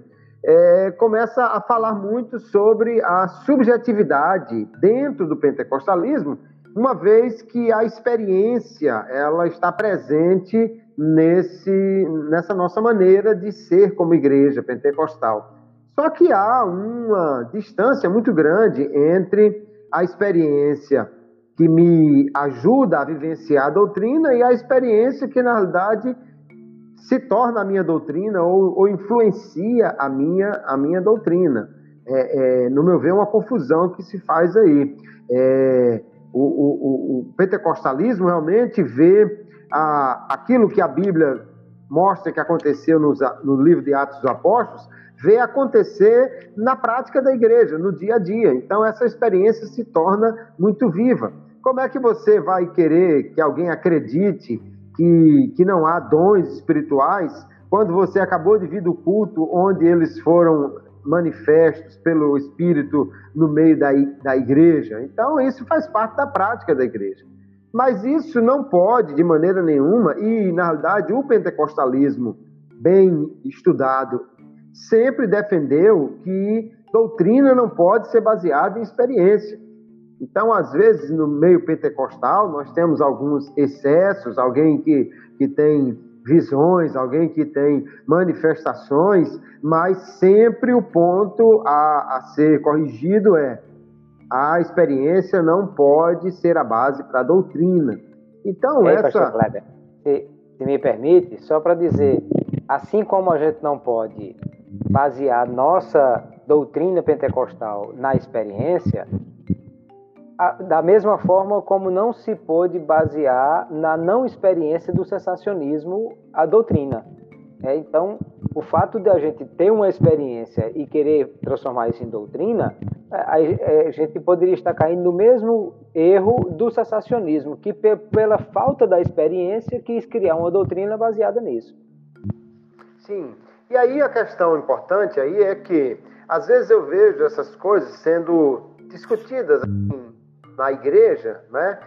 é, começa a falar muito sobre a subjetividade dentro do pentecostalismo, uma vez que a experiência ela está presente nesse, nessa nossa maneira de ser como igreja pentecostal. Só que há uma distância muito grande entre a experiência que me ajuda a vivenciar a doutrina e a experiência que, na realidade, se torna a minha doutrina ou, ou influencia a minha, a minha doutrina. É, é, no meu ver, é uma confusão que se faz aí. É, o, o, o, pentecostalismo realmente vê a, aquilo que a Bíblia mostra que aconteceu nos, no livro de Atos dos Apóstolos, vê acontecer na prática da igreja, no dia a dia. Então, essa experiência se torna muito viva. Como é que você vai querer que alguém acredite que, que não há dons espirituais, quando você acabou de vir do culto onde eles foram manifestos pelo Espírito no meio da, da igreja. Então, isso faz parte da prática da igreja. Mas isso não pode, de maneira nenhuma, e na realidade o pentecostalismo bem estudado sempre defendeu que doutrina não pode ser baseada em experiência. Então, às vezes, no meio pentecostal, nós temos alguns excessos, alguém que, que tem visões, alguém que tem manifestações, mas sempre o ponto a, a ser corrigido é a experiência não pode ser a base para a doutrina. Então, Ei, essa. Kleber, se, se me permite, só para dizer, assim como a gente não pode basear nossa doutrina pentecostal na experiência, da mesma forma como não se pôde basear na não experiência do sensacionismo a doutrina. É, então, o fato de a gente ter uma experiência e querer transformar isso em doutrina, a, a gente poderia estar caindo no mesmo erro do sensacionismo, que pela falta da experiência quis criar uma doutrina baseada nisso. Sim. E aí a questão importante aí é que às vezes eu vejo essas coisas sendo discutidas assim, na igreja, né?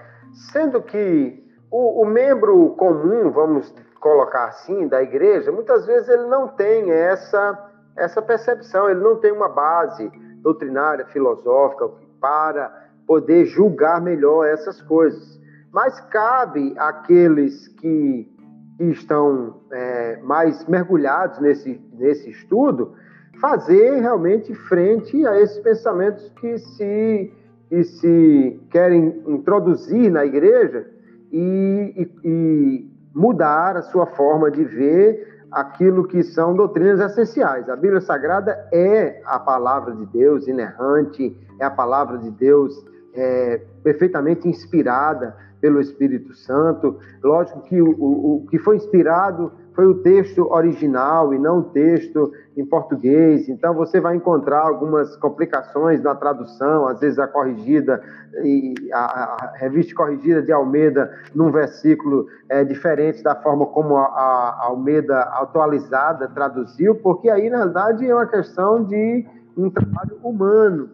sendo que o, o, membro comum, vamos colocar assim, da igreja, muitas vezes ele não tem essa, essa percepção, ele não tem uma base doutrinária, filosófica para poder julgar melhor essas coisas. Mas cabe àqueles que, que estão é, mais mergulhados nesse, nesse estudo fazer realmente frente a esses pensamentos que se que se querem introduzir na igreja e, e, e mudar a sua forma de ver aquilo que são doutrinas essenciais. A Bíblia Sagrada é a palavra de Deus inerrante, é a palavra de Deus é, perfeitamente inspirada pelo Espírito Santo. Lógico que o, o, o que foi inspirado foi o texto original e não o texto em português. Então você vai encontrar algumas complicações na tradução, às vezes a corrigida e a, a revista corrigida de Almeida num versículo é, diferente da forma como a, a Almeida atualizada traduziu, porque aí na verdade é uma questão de um trabalho humano.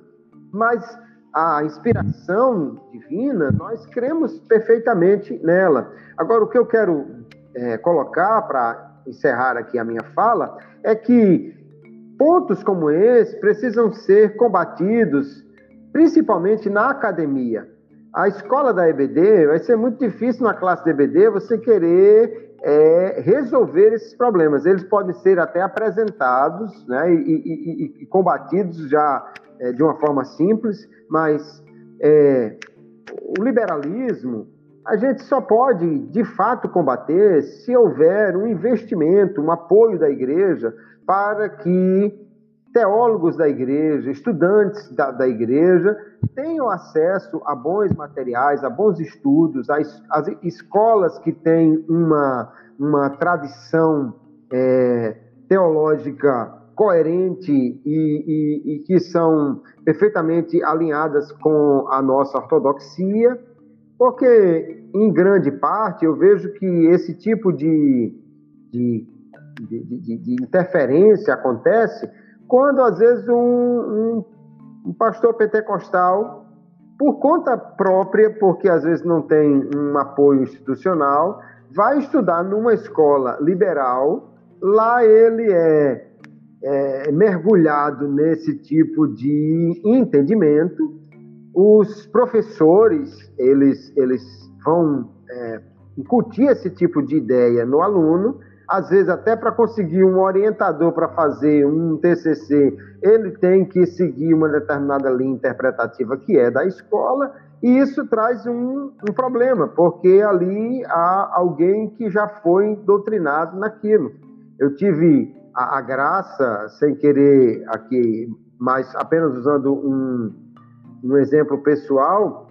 Mas a inspiração divina, nós cremos perfeitamente nela. Agora, o que eu quero é, colocar para encerrar aqui a minha fala é que pontos como esse precisam ser combatidos, principalmente na academia. A escola da EBD vai ser muito difícil na classe de EBD você querer é, resolver esses problemas. Eles podem ser até apresentados né, e, e, e combatidos já é, de uma forma simples, mas é, o liberalismo a gente só pode, de fato, combater se houver um investimento, um apoio da igreja para que teólogos da igreja, estudantes da, da igreja, tenham acesso a bons materiais, a bons estudos, as escolas que têm uma, uma tradição é, teológica coerente e, e, e que são perfeitamente alinhadas com a nossa ortodoxia porque, em grande parte, eu vejo que esse tipo de, de, de, de interferência acontece quando, às vezes, um, um, um pastor pentecostal, por conta própria, porque às vezes não tem um apoio institucional, vai estudar numa escola liberal, lá ele é, é mergulhado nesse tipo de entendimento os professores, eles, eles vão é, incutir esse tipo de ideia no aluno, às vezes até para conseguir um orientador para fazer um TCC, ele tem que seguir uma determinada linha interpretativa que é da escola, e isso traz um, um problema, porque ali há alguém que já foi doutrinado naquilo. Eu tive a, a graça, sem querer aqui, mas apenas usando um, um exemplo pessoal,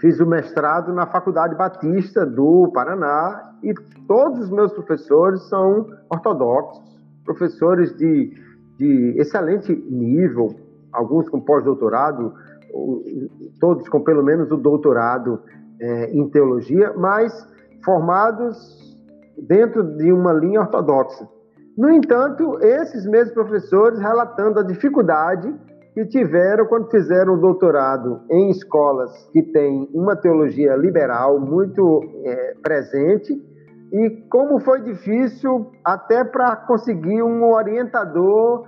fiz o mestrado na Faculdade Batista do Paraná e todos os meus professores são ortodoxos, professores de, de excelente nível, alguns com pós-doutorado, todos com pelo menos o doutorado é, em teologia, mas formados dentro de uma linha ortodoxa. No entanto, esses mesmos professores relatando a dificuldade que tiveram quando fizeram o doutorado em escolas que têm uma teologia liberal muito é, presente e como foi difícil até para conseguir um orientador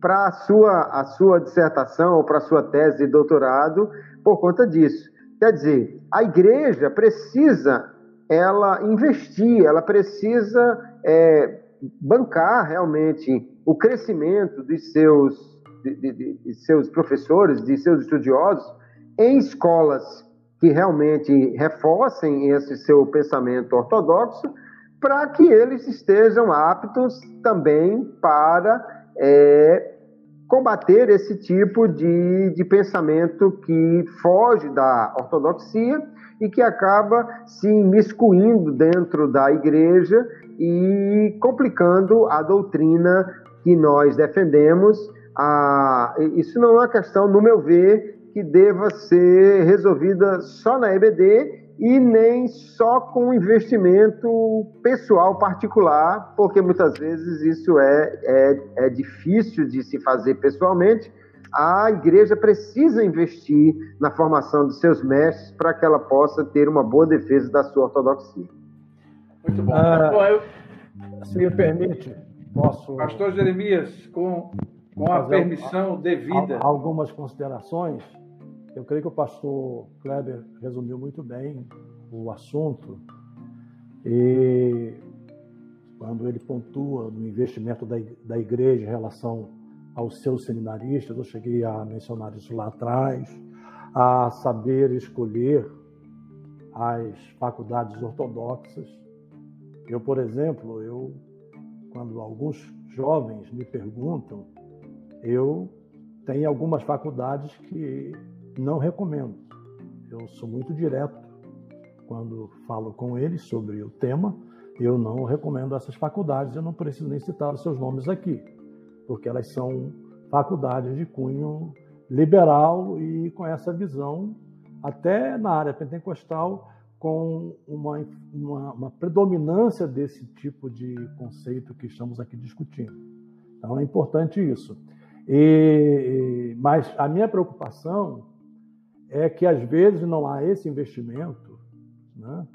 para a sua, a sua dissertação ou para a sua tese de doutorado por conta disso. Quer dizer, a igreja precisa ela investir, ela precisa é, bancar realmente o crescimento dos seus de, de, de seus professores, de seus estudiosos, em escolas que realmente reforcem esse seu pensamento ortodoxo, para que eles estejam aptos também para é, combater esse tipo de, de pensamento que foge da ortodoxia e que acaba se imiscuindo dentro da igreja e complicando a doutrina que nós defendemos ah, isso não é uma questão, no meu ver, que deva ser resolvida só na EBD e nem só com investimento pessoal particular, porque muitas vezes isso é, é, é difícil de se fazer pessoalmente. A igreja precisa investir na formação de seus mestres para que ela possa ter uma boa defesa da sua ortodoxia. Muito bom. Ah, bom eu... Se me permite, posso. Pastor Jeremias, com com a permissão devida. Algumas considerações. Eu creio que o pastor Kleber resumiu muito bem o assunto. E quando ele pontua no investimento da, da igreja em relação aos seus seminaristas, eu cheguei a mencionar isso lá atrás, a saber escolher as faculdades ortodoxas. Eu, por exemplo, eu quando alguns jovens me perguntam eu tenho algumas faculdades que não recomendo. Eu sou muito direto quando falo com eles sobre o tema. Eu não recomendo essas faculdades, eu não preciso nem citar os seus nomes aqui, porque elas são faculdades de cunho liberal e com essa visão, até na área pentecostal, com uma, uma, uma predominância desse tipo de conceito que estamos aqui discutindo. Então é importante isso. E, mas a minha preocupação é que às vezes não há esse investimento, né?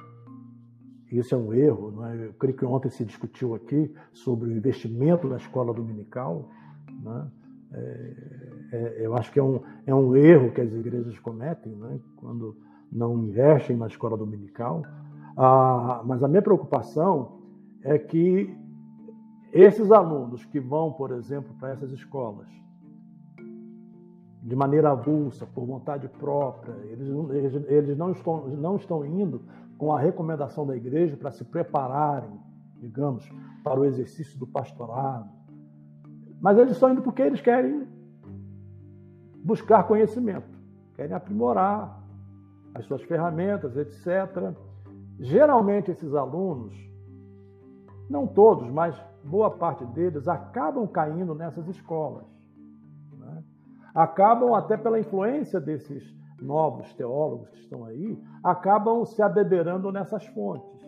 Isso é um erro. Né? Eu creio que ontem se discutiu aqui sobre o investimento na escola dominical. Né? É, é, eu acho que é um, é um erro que as igrejas cometem né? quando não investem na escola dominical. Ah, mas a minha preocupação é que esses alunos que vão, por exemplo, para essas escolas, de maneira avulsa, por vontade própria, eles, eles, eles não, estão, não estão indo com a recomendação da igreja para se prepararem, digamos, para o exercício do pastorado. Mas eles estão indo porque eles querem buscar conhecimento, querem aprimorar as suas ferramentas, etc. Geralmente, esses alunos, não todos, mas boa parte deles acabam caindo nessas escolas. Né? Acabam, até pela influência desses novos teólogos que estão aí, acabam se abeberando nessas fontes.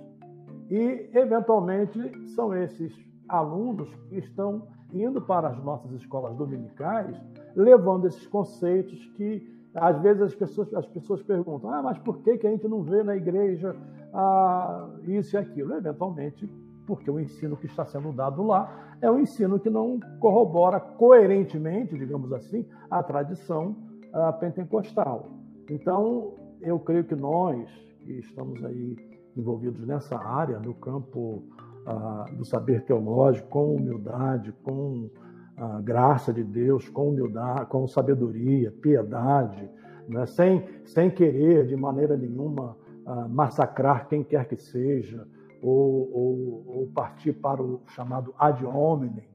E, eventualmente, são esses alunos que estão indo para as nossas escolas dominicais, levando esses conceitos que, às vezes, as pessoas, as pessoas perguntam: ah, mas por que, que a gente não vê na igreja ah, isso e aquilo? Eventualmente, porque o ensino que está sendo dado lá é um ensino que não corrobora coerentemente, digamos assim, a tradição uh, pentecostal. Então, eu creio que nós, que estamos aí envolvidos nessa área, no campo uh, do saber teológico, com humildade, com a graça de Deus, com humildade, com sabedoria, piedade, né? sem, sem querer de maneira nenhuma uh, massacrar quem quer que seja, ou, ou, ou partir para o chamado ad hominem.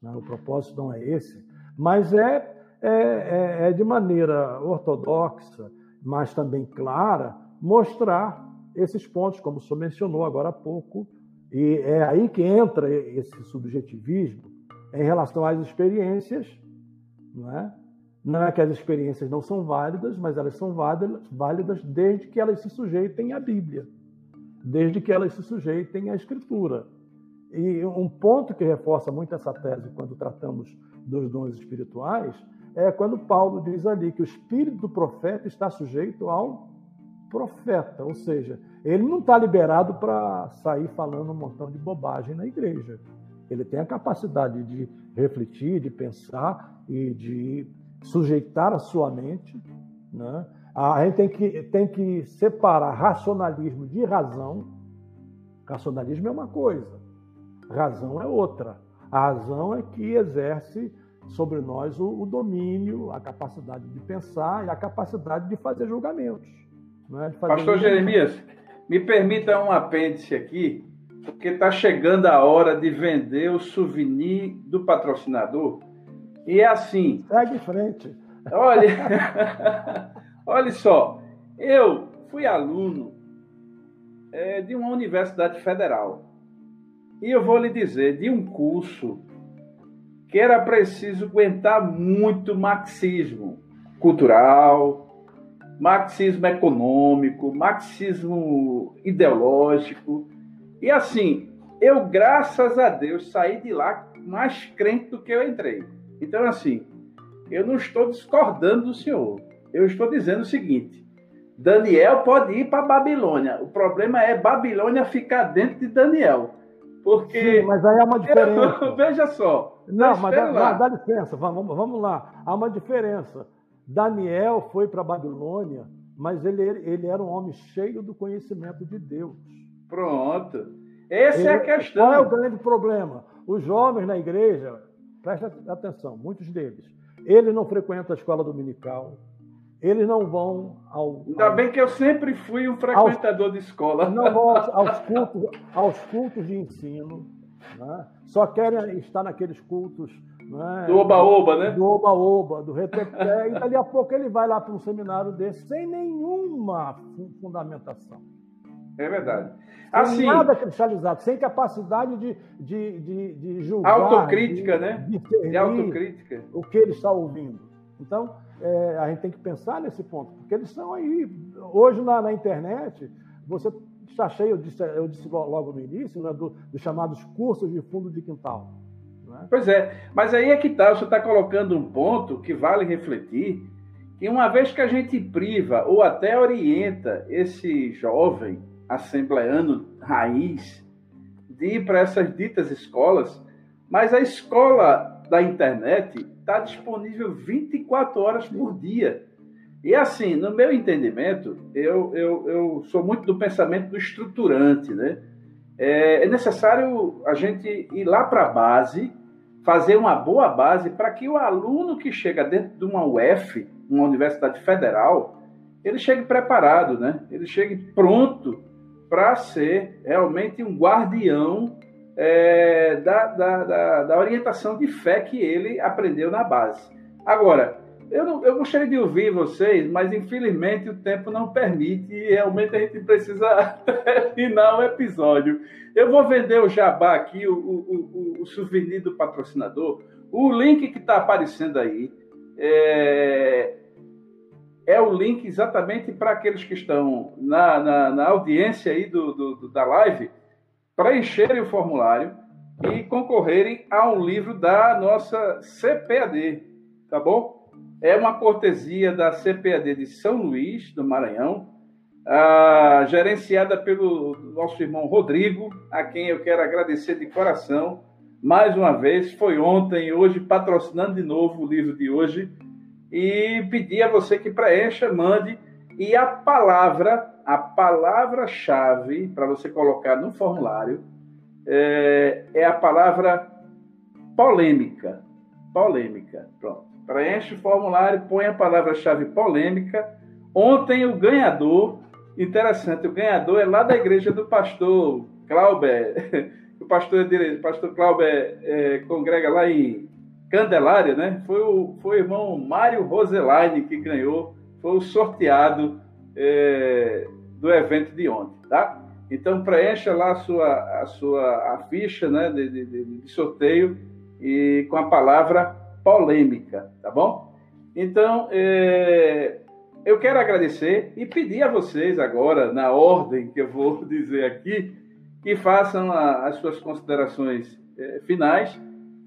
Né? O propósito não é esse, mas é, é, é, é de maneira ortodoxa, mas também clara, mostrar esses pontos, como o senhor mencionou agora há pouco, e é aí que entra esse subjetivismo em relação às experiências, não é? Não é que as experiências não são válidas, mas elas são válidas, desde que elas se sujeitem à Bíblia desde que elas se sujeitem à Escritura. E um ponto que reforça muito essa tese quando tratamos dos dons espirituais é quando Paulo diz ali que o espírito do profeta está sujeito ao profeta, ou seja, ele não está liberado para sair falando um montão de bobagem na igreja. Ele tem a capacidade de refletir, de pensar e de sujeitar a sua mente. Né? A gente tem que, tem que separar racionalismo de razão. Racionalismo é uma coisa, razão é outra. A razão é que exerce sobre nós o, o domínio, a capacidade de pensar e a capacidade de fazer julgamentos. Né? Fazer Pastor Jeremias, me permita um apêndice aqui, porque está chegando a hora de vender o souvenir do patrocinador. E é assim. Segue em frente. Olha, olha só, eu fui aluno é, de uma universidade federal. E eu vou lhe dizer, de um curso que era preciso aguentar muito marxismo cultural, marxismo econômico, marxismo ideológico. E assim, eu, graças a Deus, saí de lá mais crente do que eu entrei. Então, assim, eu não estou discordando do senhor. Eu estou dizendo o seguinte: Daniel pode ir para Babilônia. O problema é Babilônia ficar dentro de Daniel. Porque. Sim, mas aí há uma diferença. Eu, veja só. Não, mas dá, dá, dá, licença, vamos, vamos lá. Há uma diferença. Daniel foi para Babilônia, mas ele, ele era um homem cheio do conhecimento de Deus. Pronto. Essa é a questão. Qual é o grande problema? Os jovens na igreja, presta atenção, muitos deles, eles não frequentam a escola dominical, eles não vão ao. Ainda ao, bem que eu sempre fui um frequentador aos, de escola. Não vão aos, aos, cultos, aos cultos de ensino. Né? Só querem estar naqueles cultos. Né? Do oba-oba, né? Do oba-oba, do reteté. e dali a pouco ele vai lá para um seminário desse sem nenhuma fundamentação. É verdade. Assim, sem nada cristalizado, sem capacidade de, de, de, de julgar. Autocrítica, de, né? De, de autocrítica. O que ele está ouvindo. Então, é, a gente tem que pensar nesse ponto, porque eles estão aí. Hoje na, na internet, você está cheio, eu disse, eu disse logo no início, né, do, dos chamados cursos de fundo de quintal. Né? Pois é, mas aí é que está, você está colocando um ponto que vale refletir, que uma vez que a gente priva ou até orienta esse jovem assembleano raiz de ir para essas ditas escolas, mas a escola da internet está disponível 24 horas por dia. E assim, no meu entendimento, eu, eu, eu sou muito do pensamento do estruturante, né? É, é necessário a gente ir lá para a base, fazer uma boa base para que o aluno que chega dentro de uma UF, uma universidade federal, ele chegue preparado, né? Ele chegue pronto para ser realmente um guardião é, da, da, da, da, orientação de fé que ele aprendeu na base. Agora, eu, não, eu gostaria de ouvir vocês, mas infelizmente o tempo não permite e realmente a gente precisa terminar o episódio. Eu vou vender o jabá aqui, o, o, o, o souvenir do patrocinador. O link que está aparecendo aí é, é o link exatamente para aqueles que estão na, na, na audiência aí do, do, da live preencherem o formulário e concorrerem a um livro da nossa CPAD, tá bom? É uma cortesia da CPAD de São Luís, do Maranhão, ah, gerenciada pelo nosso irmão Rodrigo, a quem eu quero agradecer de coração. Mais uma vez, foi ontem hoje patrocinando de novo o livro de hoje. E pedir a você que preencha, mande. E a palavra a palavra-chave para você colocar no formulário é, é, a palavra polêmica. Polêmica. Pronto. Preenche o formulário, põe a palavra-chave polêmica. Ontem o ganhador, interessante, o ganhador é lá da igreja do pastor Clauber. O pastor, o pastor Clauber é, congrega lá em Candelária, né? Foi o, foi o irmão Mário Roselaine que ganhou, foi o sorteado é, do evento de ontem, tá? Então preencha lá a sua, a sua a ficha né, de, de, de sorteio e com a palavra polêmica, tá bom? Então é, eu quero agradecer e pedir a vocês agora, na ordem que eu vou dizer aqui, que façam a, as suas considerações é, finais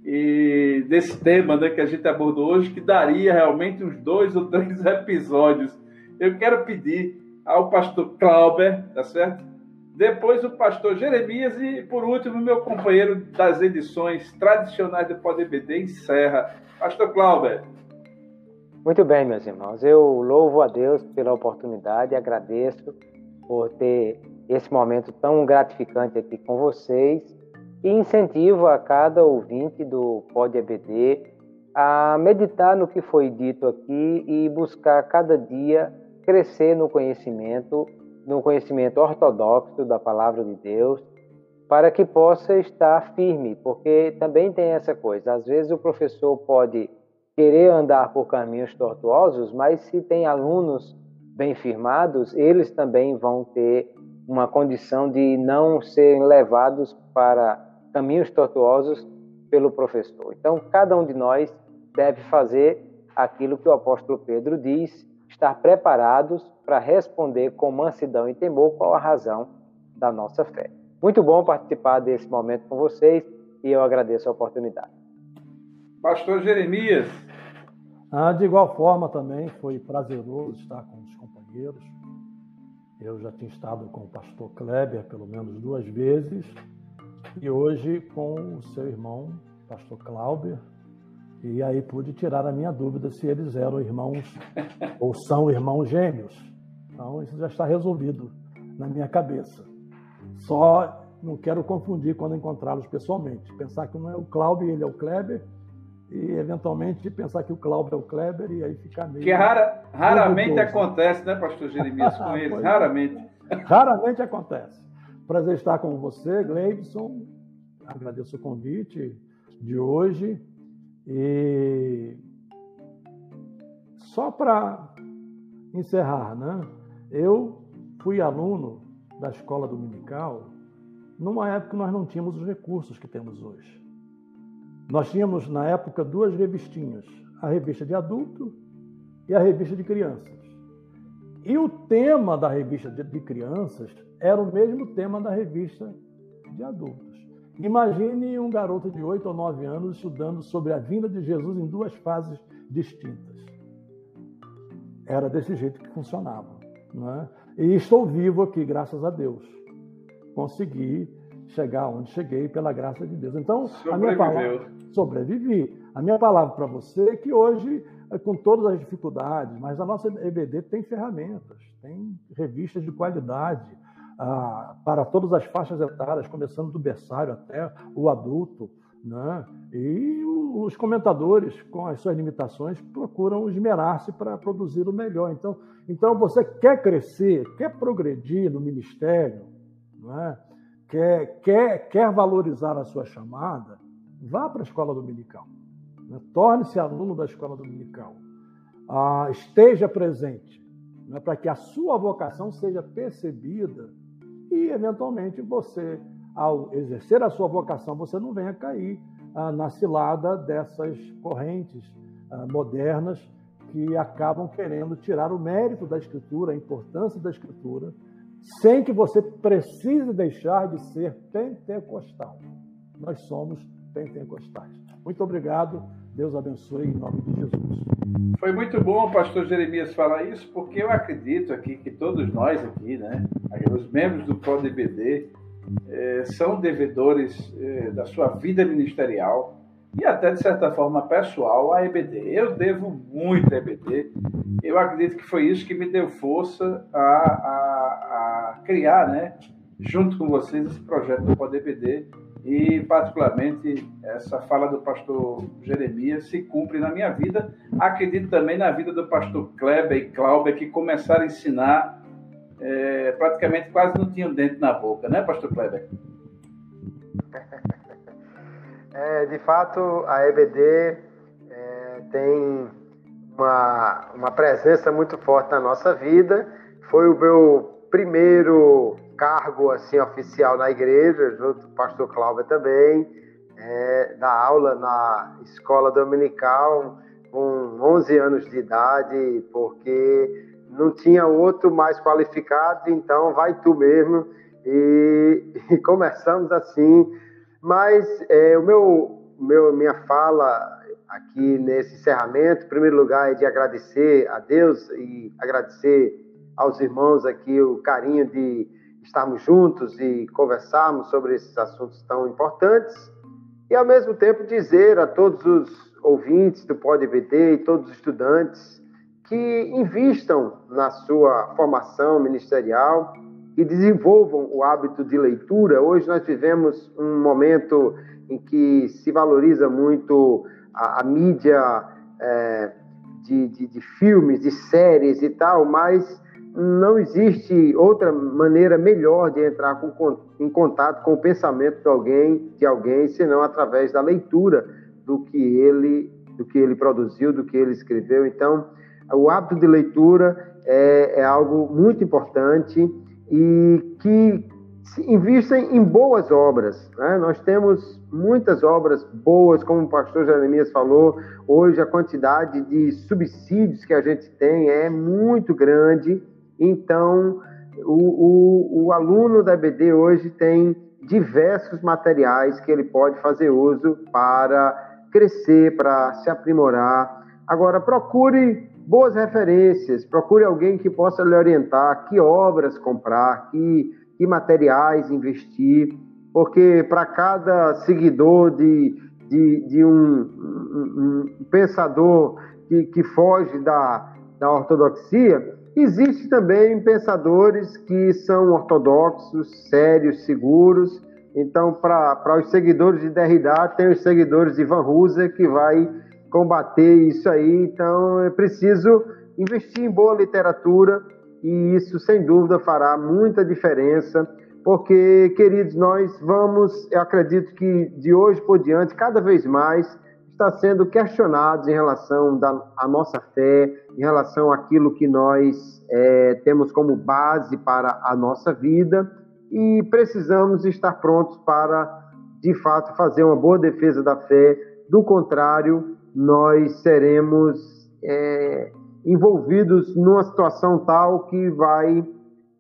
e desse tema né, que a gente abordou hoje, que daria realmente uns dois ou três episódios. Eu quero pedir ao pastor Clauber, tá certo? Depois o pastor Jeremias e, por último, meu companheiro das edições tradicionais do PodBD encerra. Pastor Clauber. Muito bem, meus irmãos. Eu louvo a Deus pela oportunidade e agradeço por ter esse momento tão gratificante aqui com vocês e incentivo a cada ouvinte do Pod EBD a meditar no que foi dito aqui e buscar cada dia crescer no conhecimento, no conhecimento ortodoxo da palavra de Deus, para que possa estar firme, porque também tem essa coisa, às vezes o professor pode querer andar por caminhos tortuosos, mas se tem alunos bem firmados, eles também vão ter uma condição de não serem levados para caminhos tortuosos pelo professor. Então, cada um de nós deve fazer aquilo que o apóstolo Pedro diz, estar preparados para responder com mansidão e temor qual a razão da nossa fé. Muito bom participar desse momento com vocês e eu agradeço a oportunidade. Pastor Jeremias. Ah, de igual forma também foi prazeroso estar com os companheiros. Eu já tinha estado com o pastor Kleber pelo menos duas vezes e hoje com o seu irmão, pastor Cláudio, e aí pude tirar a minha dúvida se eles eram irmãos ou são irmãos gêmeos. Então isso já está resolvido na minha cabeça. Só não quero confundir quando encontrá-los pessoalmente. Pensar que não é o Cláudio e ele é o Kleber, e eventualmente pensar que o Cláudio é o Kleber e aí ficar meio. Que rara, raramente acontece, né, pastor Jeremias, com eles? É. raramente. Raramente acontece. Prazer estar com você, Gleibson. Agradeço o convite de hoje. E só para encerrar, né? Eu fui aluno da escola dominical numa época que nós não tínhamos os recursos que temos hoje. Nós tínhamos, na época, duas revistinhas: a revista de adulto e a revista de crianças. E o tema da revista de crianças era o mesmo tema da revista de adultos. Imagine um garoto de 8 ou 9 anos estudando sobre a vinda de Jesus em duas fases distintas. Era desse jeito que funcionava. Não é? E estou vivo aqui, graças a Deus. Consegui chegar onde cheguei pela graça de Deus. Então, a minha palavra sobrevivi. A minha palavra para você é que hoje, com todas as dificuldades, mas a nossa EBD tem ferramentas, tem revistas de qualidade, ah, para todas as faixas etárias, começando do berçário até o adulto. Né? E os comentadores, com as suas limitações, procuram esmerar-se para produzir o melhor. Então, então, você quer crescer, quer progredir no ministério, né? quer, quer, quer valorizar a sua chamada, vá para a escola dominical. Né? Torne-se aluno da escola dominical. Ah, esteja presente, né? para que a sua vocação seja percebida e, eventualmente, você, ao exercer a sua vocação, você não venha cair ah, na cilada dessas correntes ah, modernas que acabam querendo tirar o mérito da Escritura, a importância da Escritura, sem que você precise deixar de ser pentecostal. Nós somos pentecostais. Muito obrigado. Deus abençoe em nome de Jesus. Foi muito bom, pastor Jeremias, falar isso, porque eu acredito aqui que todos nós aqui, né, os membros do ProDBD, eh, são devedores eh, da sua vida ministerial e até, de certa forma, pessoal à EBD. Eu devo muito à EBD. Eu acredito que foi isso que me deu força a, a, a criar, né, junto com vocês, esse projeto do ProDBD e, particularmente, essa fala do pastor Jeremias se cumpre na minha vida. Acredito também na vida do pastor Kleber e Cláudia, que começaram a ensinar é, praticamente quase não tinham dente na boca, né, pastor Kleber? É, de fato, a EBD é, tem uma, uma presença muito forte na nossa vida. Foi o meu primeiro cargo assim oficial na igreja, junto com o pastor Cláudio também, é, da aula na escola dominical com 11 anos de idade, porque não tinha outro mais qualificado, então vai tu mesmo. E, e começamos assim, mas é, o meu, meu, minha fala aqui nesse encerramento, em primeiro lugar, é de agradecer a Deus e agradecer aos irmãos aqui o carinho de estarmos juntos e conversarmos sobre esses assuntos tão importantes e, ao mesmo tempo, dizer a todos os ouvintes do Pode BD e todos os estudantes que invistam na sua formação ministerial e desenvolvam o hábito de leitura. Hoje nós vivemos um momento em que se valoriza muito a, a mídia é, de, de, de filmes, de séries e tal, mas não existe outra maneira melhor de entrar com, em contato com o pensamento de alguém, de alguém, senão através da leitura do que ele, do que ele produziu, do que ele escreveu. Então, o hábito de leitura é, é algo muito importante e que investem em boas obras. Né? Nós temos muitas obras boas, como o pastor Jeremias falou. Hoje a quantidade de subsídios que a gente tem é muito grande então, o, o, o aluno da EBD hoje tem diversos materiais que ele pode fazer uso para crescer, para se aprimorar. Agora, procure boas referências, procure alguém que possa lhe orientar que obras comprar, que, que materiais investir, porque para cada seguidor de, de, de um, um, um, pensador que, que foge da, da ortodoxia, Existem também pensadores que são ortodoxos, sérios, seguros. Então, para os seguidores de Derrida, tem os seguidores de Van Husser que vai combater isso aí. Então, é preciso investir em boa literatura e isso, sem dúvida, fará muita diferença. Porque, queridos, nós vamos, eu acredito que de hoje por diante, cada vez mais, está sendo questionados em relação à nossa fé, em relação àquilo que nós é, temos como base para a nossa vida e precisamos estar prontos para, de fato, fazer uma boa defesa da fé. Do contrário, nós seremos é, envolvidos numa situação tal que vai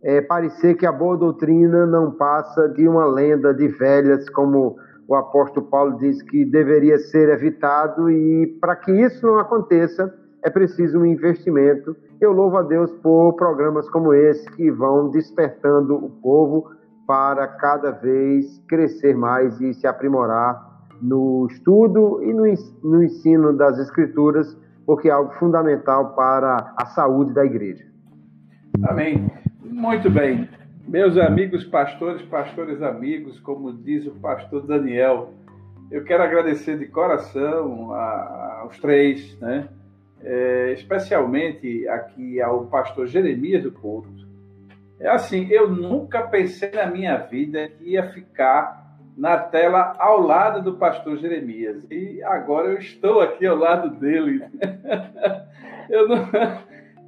é, parecer que a boa doutrina não passa de uma lenda de velhas, como o apóstolo Paulo diz que deveria ser evitado, e para que isso não aconteça, é preciso um investimento. Eu louvo a Deus por programas como esse que vão despertando o povo para cada vez crescer mais e se aprimorar no estudo e no ensino das Escrituras, porque é algo fundamental para a saúde da igreja. Amém. Muito bem. Meus amigos pastores, pastores amigos, como diz o pastor Daniel, eu quero agradecer de coração a, aos três, né? É, especialmente aqui ao pastor Jeremias do Couto. É assim, eu nunca pensei na minha vida que ia ficar na tela ao lado do pastor Jeremias. E agora eu estou aqui ao lado dele. eu não,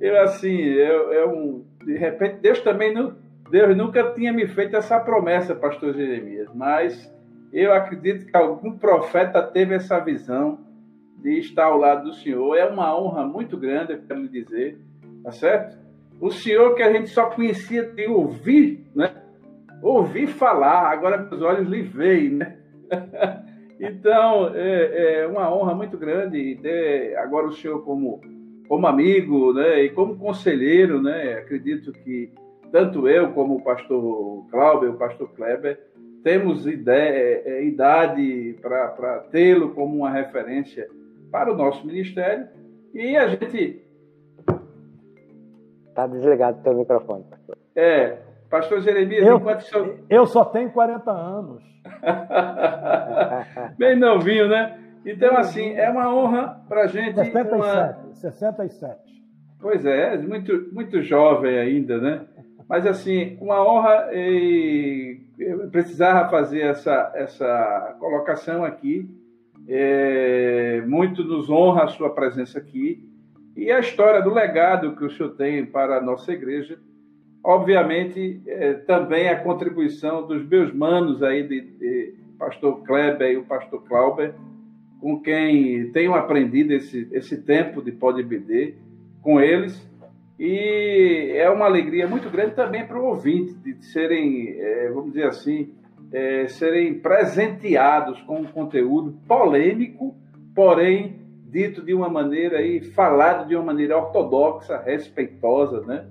eu assim, eu, eu de repente Deus também não Deus nunca tinha me feito essa promessa, pastor Jeremias, mas eu acredito que algum profeta teve essa visão de estar ao lado do Senhor. É uma honra muito grande, eu quero lhe dizer, tá certo? O Senhor que a gente só conhecia de ouvir, né? Ouvir falar, agora meus olhos lhe veem, né? então, é, é, uma honra muito grande ter agora o Senhor como, como amigo, né? E como conselheiro, né? Acredito que tanto eu como o pastor Cláudio, o pastor Kleber, temos ideia, é, idade para tê-lo como uma referência para o nosso ministério e a gente. Está desligado o teu microfone, pastor. É, pastor Jeremias, eu, enquanto seu... eu só tenho 40 anos. Bem novinho, né? Então, assim, é uma honra para a gente. 67, uma... 67. Pois é, muito, muito jovem ainda, né? Mas, assim, uma honra e precisava fazer essa, essa colocação aqui. É, muito nos honra a sua presença aqui e a história do legado que o senhor tem para a nossa igreja. Obviamente, é, também a contribuição dos meus manos aí, de, de pastor Kleber e o pastor Clauber, com quem tenho aprendido esse, esse tempo de Pode BD, com eles E é uma alegria muito grande também para o ouvinte de serem, é, vamos dizer assim, é, serem presenteados com um conteúdo polêmico, porém dito de uma maneira e falado de uma maneira ortodoxa, respeitosa, né?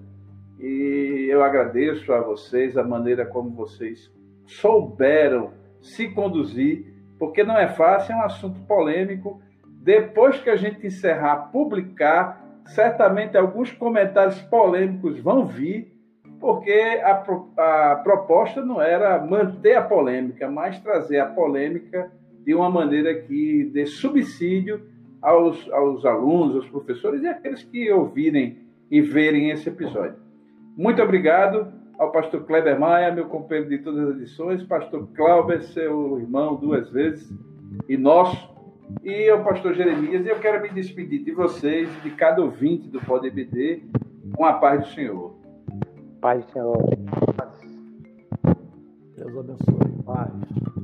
E eu agradeço a vocês a maneira como vocês souberam se conduzir, porque não é fácil, é um assunto polêmico. Depois que a gente encerrar, publicar, certamente alguns comentários polêmicos vão vir, porque a, a proposta não era manter a polêmica, mas trazer a polêmica de uma maneira que dê subsídio aos, aos alunos, aos professores e aqueles que ouvirem e verem esse episódio. Muito obrigado ao pastor Kleber Maia, meu companheiro de todas as edições, pastor Clauber, seu irmão duas vezes, e nosso, e ao pastor Jeremias. E eu quero me despedir de vocês e de cada ouvinte do Pode EBD com a paz do Senhor. Paz do Senhor. Deus abençoe. Paz.